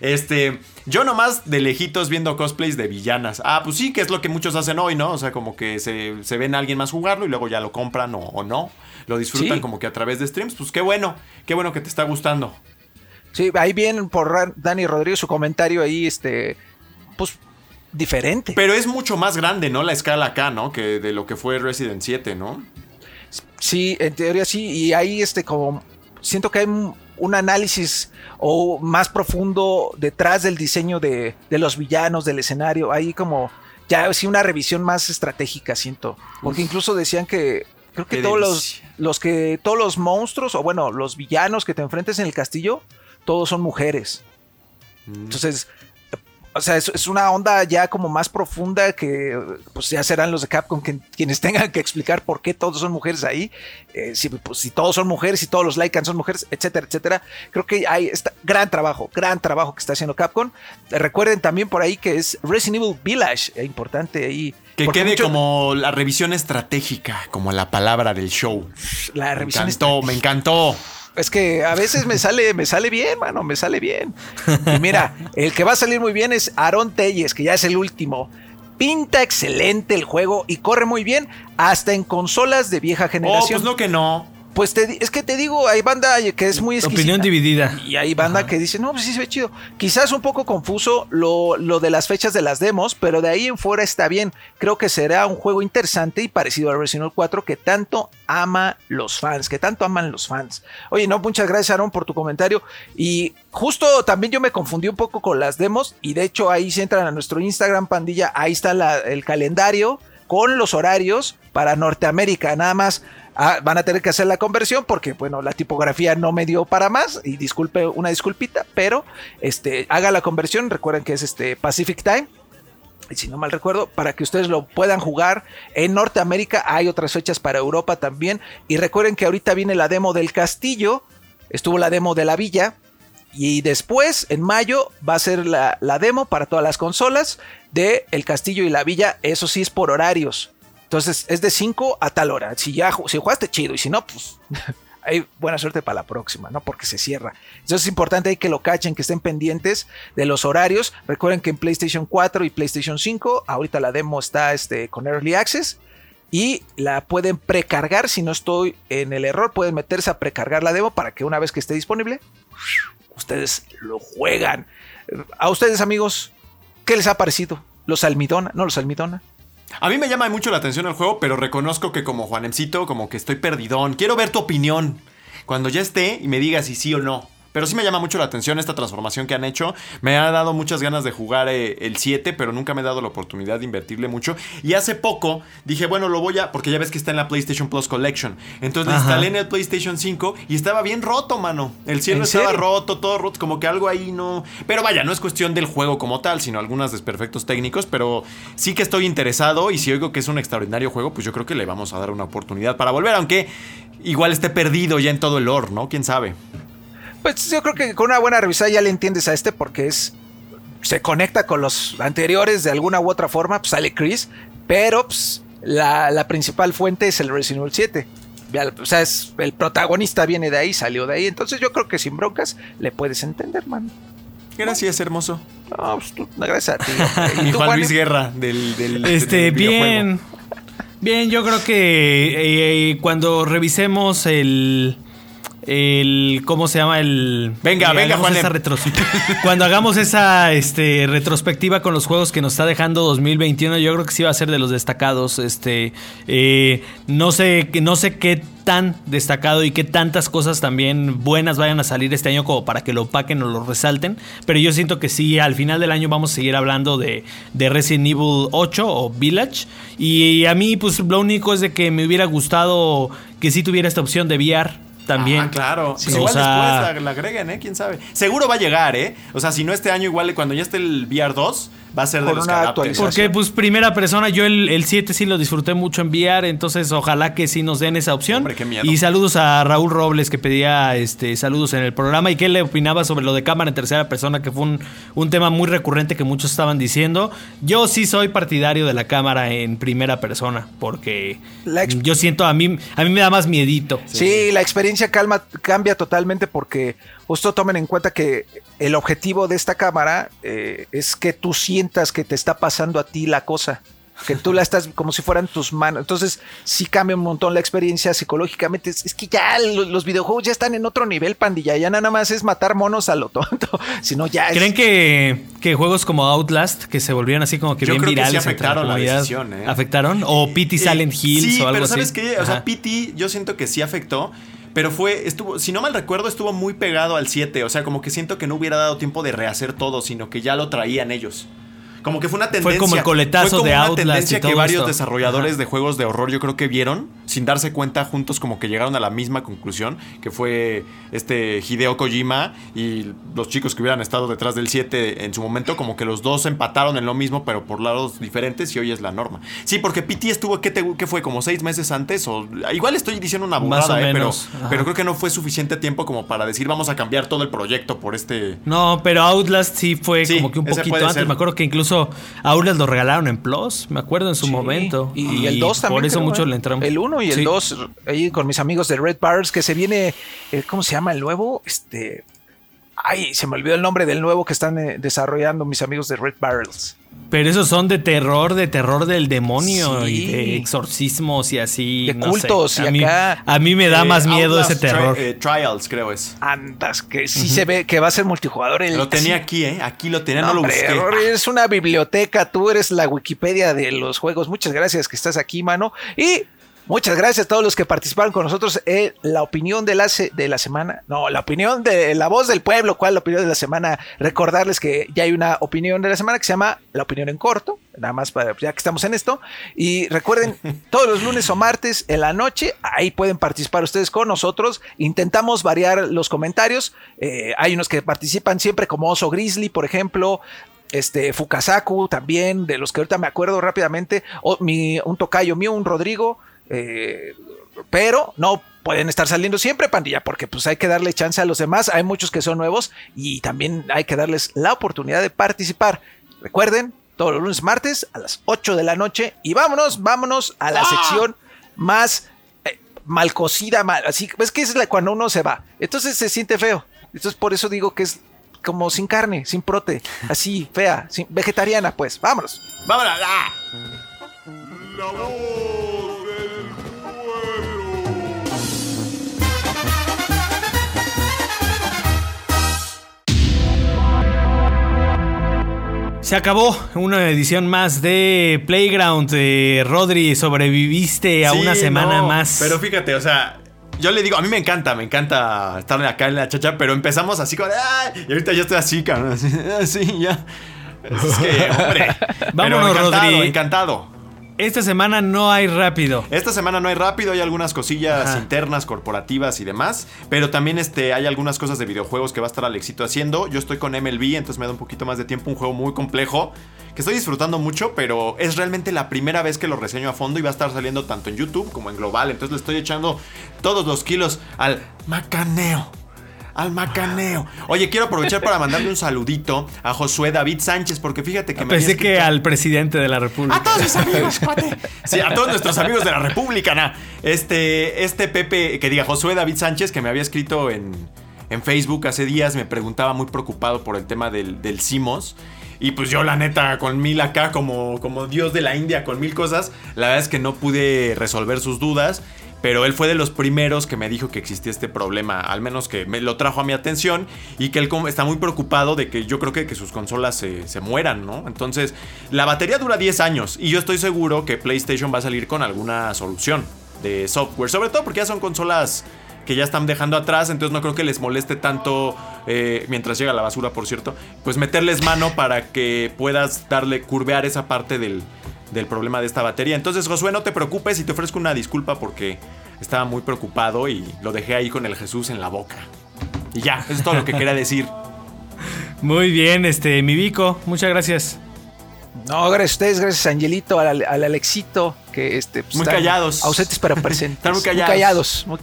Este, yo nomás de lejitos viendo cosplays de villanas. Ah, pues sí, que es lo que muchos hacen hoy, ¿no? O sea, como que se, se ven a alguien más jugarlo y luego ya lo compran o, o no. Lo disfrutan Sí. como que a través de streams. Pues qué bueno, qué bueno que te está gustando. Sí, ahí bien por Dani Rodríguez su comentario ahí, este, pues, diferente. Pero es mucho más grande, ¿no? La escala acá, ¿no? Que de lo que fue Resident 7, ¿no? Sí, en teoría sí, y ahí este como siento que hay un, análisis o más profundo detrás del diseño de, de los villanos, del escenario, ahí como ya sí una revisión más estratégica siento, porque incluso decían que creo que Qué todos los, los que todos los monstruos o bueno, los villanos que te enfrentes en el castillo, todos son mujeres. Mm. Entonces, o sea, es, es una onda ya como más profunda que pues ya serán los de Capcom que- quienes tengan que explicar por qué todos son mujeres ahí, eh, si, pues, si todos son mujeres, si todos los Lycan son mujeres, etcétera, etcétera. Creo que hay está, gran trabajo, gran trabajo que está haciendo Capcom. Eh, recuerden también por ahí que es Resident Evil Village, eh, importante ahí. Que quede mucho- como la revisión estratégica, como la palabra del show. la Me revisión encantó, me encantó. Es que a veces me sale, me sale bien, mano, me sale bien. Y mira, el que va a salir muy bien es Aaron Telles, que ya es el último. Pinta excelente el juego y corre muy bien hasta en consolas de vieja Oh, generación. pues no que no. Pues te es que te digo, hay banda que es muy exquisita. Opinión dividida. Y hay banda que dice, no, pues sí se ve chido. Quizás un poco confuso lo, lo de las fechas de las demos, pero de ahí en fuera está bien. Creo que será un juego interesante y parecido a Resident Evil 4 que tanto ama los fans, que tanto aman los fans. Oye, no, muchas gracias Aaron por tu comentario. Y justo también yo me confundí un poco con las demos y de hecho ahí si entran a nuestro Instagram pandilla, ahí está la- el calendario con los horarios para Norteamérica, nada más. Ah, van a tener que hacer la conversión porque, bueno, la tipografía no me dio para más y disculpe, una disculpita, pero este, haga la conversión. Recuerden que es este Pacific Time. Si no mal recuerdo, para que ustedes lo puedan jugar en Norteamérica, hay otras fechas para Europa también. Y recuerden que ahorita viene la demo del castillo, estuvo la demo de la villa, y después, en mayo, va a ser la, la demo para todas las consolas de El Castillo y la Villa. Eso sí es por horarios. Entonces es de 5 a tal hora. Si ya si jugaste chido y si no, pues hay buena suerte para la próxima, ¿no? Porque se cierra. Entonces es importante que lo cachen, que estén pendientes de los horarios. Recuerden que en PlayStation 4 y PlayStation 5, ahorita la demo está este, con Early Access. Y la pueden precargar, si no estoy en el error, pueden meterse a precargar la demo para que una vez que esté disponible, ustedes lo juegan. A ustedes amigos, ¿qué les ha parecido? ¿Los almidona? ¿No los almidona? A mí me llama mucho la atención el juego, pero reconozco que como Juanemcito, como que estoy perdidón. Quiero ver tu opinión. Cuando ya esté y me digas si sí o no. Pero sí me llama mucho la atención esta transformación que han hecho. Me ha dado muchas ganas de jugar eh, el 7, pero nunca me he dado la oportunidad de invertirle mucho. Y hace poco dije, bueno, lo voy a. Porque ya ves que está en la PlayStation Plus Collection. Entonces Ajá. instalé en el PlayStation 5 y estaba bien roto, mano. El cielo ¿En estaba serio? roto, todo roto. Como que algo ahí no. Pero vaya, no es cuestión del juego como tal, sino algunos desperfectos técnicos. Pero sí que estoy interesado. Y si oigo que es un extraordinario juego, pues yo creo que le vamos a dar una oportunidad para volver. Aunque igual esté perdido ya en todo el lore, ¿no? ¿Quién sabe? Pues yo creo que con una buena revisada ya le entiendes a este porque es se conecta con los anteriores de alguna u otra forma, pues sale Chris, pero pues, la, la principal fuente es el Resident Evil 7. Ya, O sea, es, el protagonista viene de ahí, salió de ahí, entonces yo creo que sin broncas le puedes entender, man. Gracias, hermoso. No, pues tú, gracias a ti. ¿Y tú, Juan Juan? Luis Guerra del, del- Este, del bien. Bien, yo creo que eh, cuando revisemos el. El, ¿Cómo se llama? El. Venga, eh, venga, Juanem. esa Cuando hagamos esa este, retrospectiva con los juegos que nos está dejando 2021, yo creo que sí va a ser de los destacados. Este, eh, no sé, no sé qué tan destacado y qué tantas cosas también buenas vayan a salir este año como para que lo opaquen o lo resalten. Pero yo siento que sí, al final del año vamos a seguir hablando de, de Resident Evil 8 o Village. Y a mí, pues lo único es de que me hubiera gustado que sí tuviera esta opción de VR también. Ah, claro. Sí, Pues igual sea- después la, la agreguen, ¿eh? ¿Quién sabe? Seguro va a llegar, ¿eh? O sea, si no este año, igual cuando ya esté el VR 2, va a ser de los que adapten. Porque, pues, primera persona, yo el, el 7 sí lo disfruté mucho en VR, entonces ojalá que sí nos den esa opción. Hombre, qué miedo. Y saludos a Raúl Robles, que pedía este saludos en el programa, y que él le opinaba sobre lo de cámara en tercera persona, que fue un, un tema muy recurrente que muchos estaban diciendo. Yo sí soy partidario de la cámara en primera persona, porque yo siento, a mí, a mí me da más miedito. Sí, la experiencia calma, cambia totalmente porque justo tomen en cuenta que el objetivo de esta cámara eh, es que tú sientas que te está pasando a ti la cosa. Que tú la estás como si fueran tus manos. Entonces, sí cambia un montón la experiencia psicológicamente. Es, es que ya lo- los, videojuegos ya están en otro nivel, pandilla. Ya nada más es matar monos a lo tonto. Sino ya es- ¿Creen que, que juegos como Outlast, que se volvieron así como que Yo bien creo que sí virales entre afectaron la comunidad, decisión, ¿eh? ¿Afectaron? ¿O PT Silent Eh, Hills sí, o algo pero así? ¿sabes qué? O sea. PT yo siento que sí afectó, pero fue, estuvo, si no mal recuerdo, estuvo muy pegado al 7. O sea, como que siento que no hubiera dado tiempo de rehacer todo, sino que ya lo traían ellos. Como que fue una tendencia. como el coletazo fue como de una Outlast tendencia y que todo varios esto. desarrolladores Ajá. de juegos de horror yo creo que vieron, sin darse cuenta juntos como que llegaron a la misma conclusión, que fue este Hideo Kojima y los chicos que hubieran estado detrás del 7 en su momento, como que los dos empataron en lo mismo, pero por lados diferentes y hoy es la norma. Sí, porque PT estuvo, ¿qué, te- qué fue? ¿Como seis meses antes? O, igual estoy diciendo una burrada, eh, pero, menos, ajá. pero creo que no fue suficiente tiempo como para decir vamos a cambiar todo el proyecto por este... No, pero Outlast sí fue Sí, como que un poquito antes. ser. Me acuerdo que incluso Outlast lo regalaron en Plus, me acuerdo en su Sí, momento. Y, el 2 también. Por eso creo, muchos ¿eh? le entramos. El 1 y el Sí. 2, ahí con mis amigos de Red Bars, que se viene, eh, ¿cómo se llama el nuevo? Este. Ay, se me olvidó el nombre del nuevo que están eh, desarrollando mis amigos de Red Barrels. Pero esos son de terror, de terror del demonio Sí. y de exorcismos y así. De no sé. cultos, y a mí, acá- a mí me da eh, más miedo Outlast ese terror. Tri- eh, Trials, creo es. Andas, que sí se ve que va a ser multijugador. El, Lo tenía así- aquí, ¿eh? Aquí lo tenía, No, no, lo hombre, busqué. Eres una biblioteca, tú eres la Wikipedia de los juegos. Muchas gracias que estás aquí, mano. Y muchas gracias a todos los que participaron con nosotros en la opinión de la, de la semana. No, la opinión de la voz del pueblo. ¿Cuál es la opinión de la semana? Recordarles que ya hay una opinión de la semana que se llama La opinión en corto. Nada más para ya que estamos en esto. Y recuerden, todos los lunes o martes en la noche, ahí pueden participar ustedes con nosotros. Intentamos variar los comentarios. Eh, hay unos que participan siempre, como Oso Grizzly, por ejemplo. Este, Fukasaku también, de los que ahorita me acuerdo rápidamente. O mi, un tocayo mío, un Rodrigo. Eh, pero no pueden estar saliendo siempre, pandilla, porque pues hay que darle chance a los demás. Hay muchos que son nuevos y también hay que darles la oportunidad de participar. Recuerden, todos los lunes, martes a las 8 de la noche. Y vámonos, vámonos a la sección más. eh, mal cocida, mal, así, es que es la, cuando uno se va. Entonces se siente feo. Entonces por eso digo que es como sin carne, sin prote, así, fea, sin, vegetariana, pues. Vámonos. Vámonos. ¡Ah! Se acabó una edición más de Playground. Eh, Rodri, sobreviviste a Sí, una semana no, más. Pero fíjate, o sea, yo le digo, a mí me encanta, me encanta estar acá en la chacha, pero empezamos así como de, "Ay", y ahorita ya estoy así, cabrón, así, así, ya. Es que, hombre. Vámonos, pero encantado, Rodri. encantado. Esta semana no hay rápido. Esta semana no hay rápido, hay algunas cosillas Ajá. internas, corporativas y demás, pero también este, hay algunas cosas de videojuegos que va a estar Alexito haciendo. Yo estoy con MLB, entonces me da un poquito más de tiempo, un juego muy complejo, que estoy disfrutando mucho, pero es realmente la primera vez que lo reseño a fondo y va a estar saliendo tanto en YouTube como en Global, entonces le estoy echando todos los kilos al macaneo. Al macaneo. Oye, quiero aprovechar para mandarle un saludito a Josué David Sánchez, porque fíjate que me había Pensé que al presidente de la República. a todos mis amigos, cuate. Sí, a todos nuestros amigos de la República, na. Este, este Pepe, que diga Josué David Sánchez, que me había escrito en, en Facebook hace días, me preguntaba muy preocupado por el tema del, del Simos. Y pues yo, la neta, con mil acá, como, como Dios de la India, con mil cosas, la verdad es que no pude resolver sus dudas. Pero él fue de los primeros que me dijo que existía este problema, al menos que me lo trajo a mi atención y que él está muy preocupado de que yo creo que, que sus consolas se, se mueran, ¿no? Entonces, la batería dura 10 años y yo estoy seguro que PlayStation va a salir con alguna solución de software, sobre todo porque ya son consolas que ya están dejando atrás, entonces no creo que les moleste tanto, eh, mientras llega la basura, por cierto, pues meterles mano para que puedas darle, curvear esa parte del, del problema de esta batería. Entonces, Josué, no te preocupes y te ofrezco una disculpa porque estaba muy preocupado y lo dejé ahí con el Jesús en la boca. Y ya, eso es todo lo que quería decir. Muy bien, este, mi Vico, muchas gracias. No, gracias a ustedes, gracias a Angelito, al, al Alexito, que este, pues, Muy callados. Ausentes pero presentes. Están muy callados. Muy callados, muy,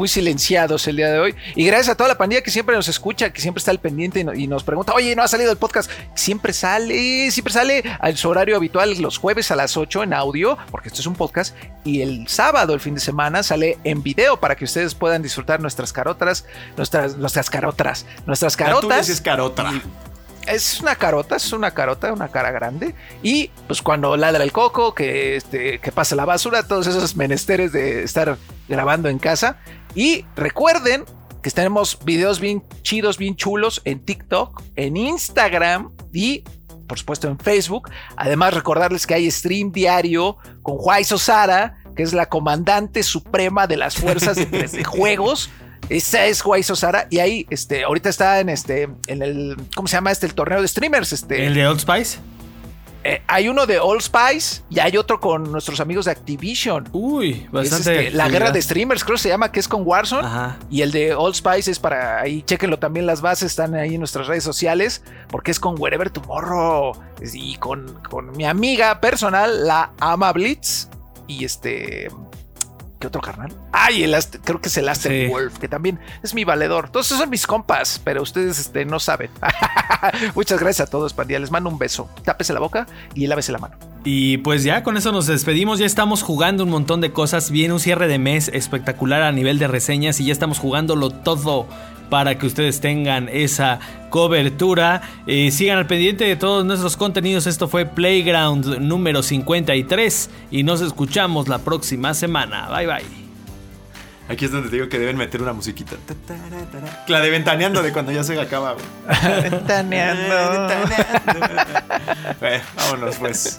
muy silenciados el día de hoy. Y gracias a toda la pandilla que siempre nos escucha, que siempre está al pendiente y, no- y nos pregunta, oye, ¿no ha salido el podcast? Siempre sale, siempre sale a su horario habitual los jueves a las 8 en audio, porque esto es un podcast, y el sábado, el fin de semana, sale en video para que ustedes puedan disfrutar nuestras carotas, nuestras, nuestras carotas, nuestras carotas. es carotra. Es una carota, es una carota, una cara grande. Y pues cuando ladra el coco, que, este, que pasa la basura, todos esos menesteres de estar grabando en casa. Y recuerden que tenemos videos bien chidos, bien chulos en TikTok, en Instagram y por supuesto en Facebook. Además recordarles que hay stream diario con Juay Sosara, que es la comandante suprema de las fuerzas de, de juegos. Esa es Juay Sosara y ahí, este, ahorita está en este, en el, ¿cómo se llama este? El torneo de streamers, este. ¿El de Old Spice? Eh, hay uno de All Spice y hay otro con nuestros amigos de Activision. Uy, Es, bastante. este, la guerra de streamers, creo que se llama, que es con Warzone. Ajá. Y el de All Spice es para ahí, chequenlo también, las bases están ahí en nuestras redes sociales, porque es con Wherever Tomorrow y con, con mi amiga personal, la Ama Blitz. Y este. ¿Qué otro carnal? Ay, el Ast- creo que es el Aster Sí. Wolf, que también es mi valedor. Todos esos son mis compas, pero ustedes este, no saben. Muchas gracias a todos, pandilla. Les mando un beso. Tápese la boca y lávese la mano. Y pues ya con eso nos despedimos. Ya estamos jugando un montón de cosas. Viene un cierre de mes espectacular a nivel de reseñas y ya estamos jugándolo todo para que ustedes tengan esa cobertura. Eh, sigan al pendiente de todos nuestros contenidos. Esto fue Playground número 53 y nos escuchamos la próxima semana. Bye bye. Aquí es donde te digo que deben meter una musiquita. La de ventaneando de cuando ya se acaba. güey. Ventaneando. Bueno, vámonos pues.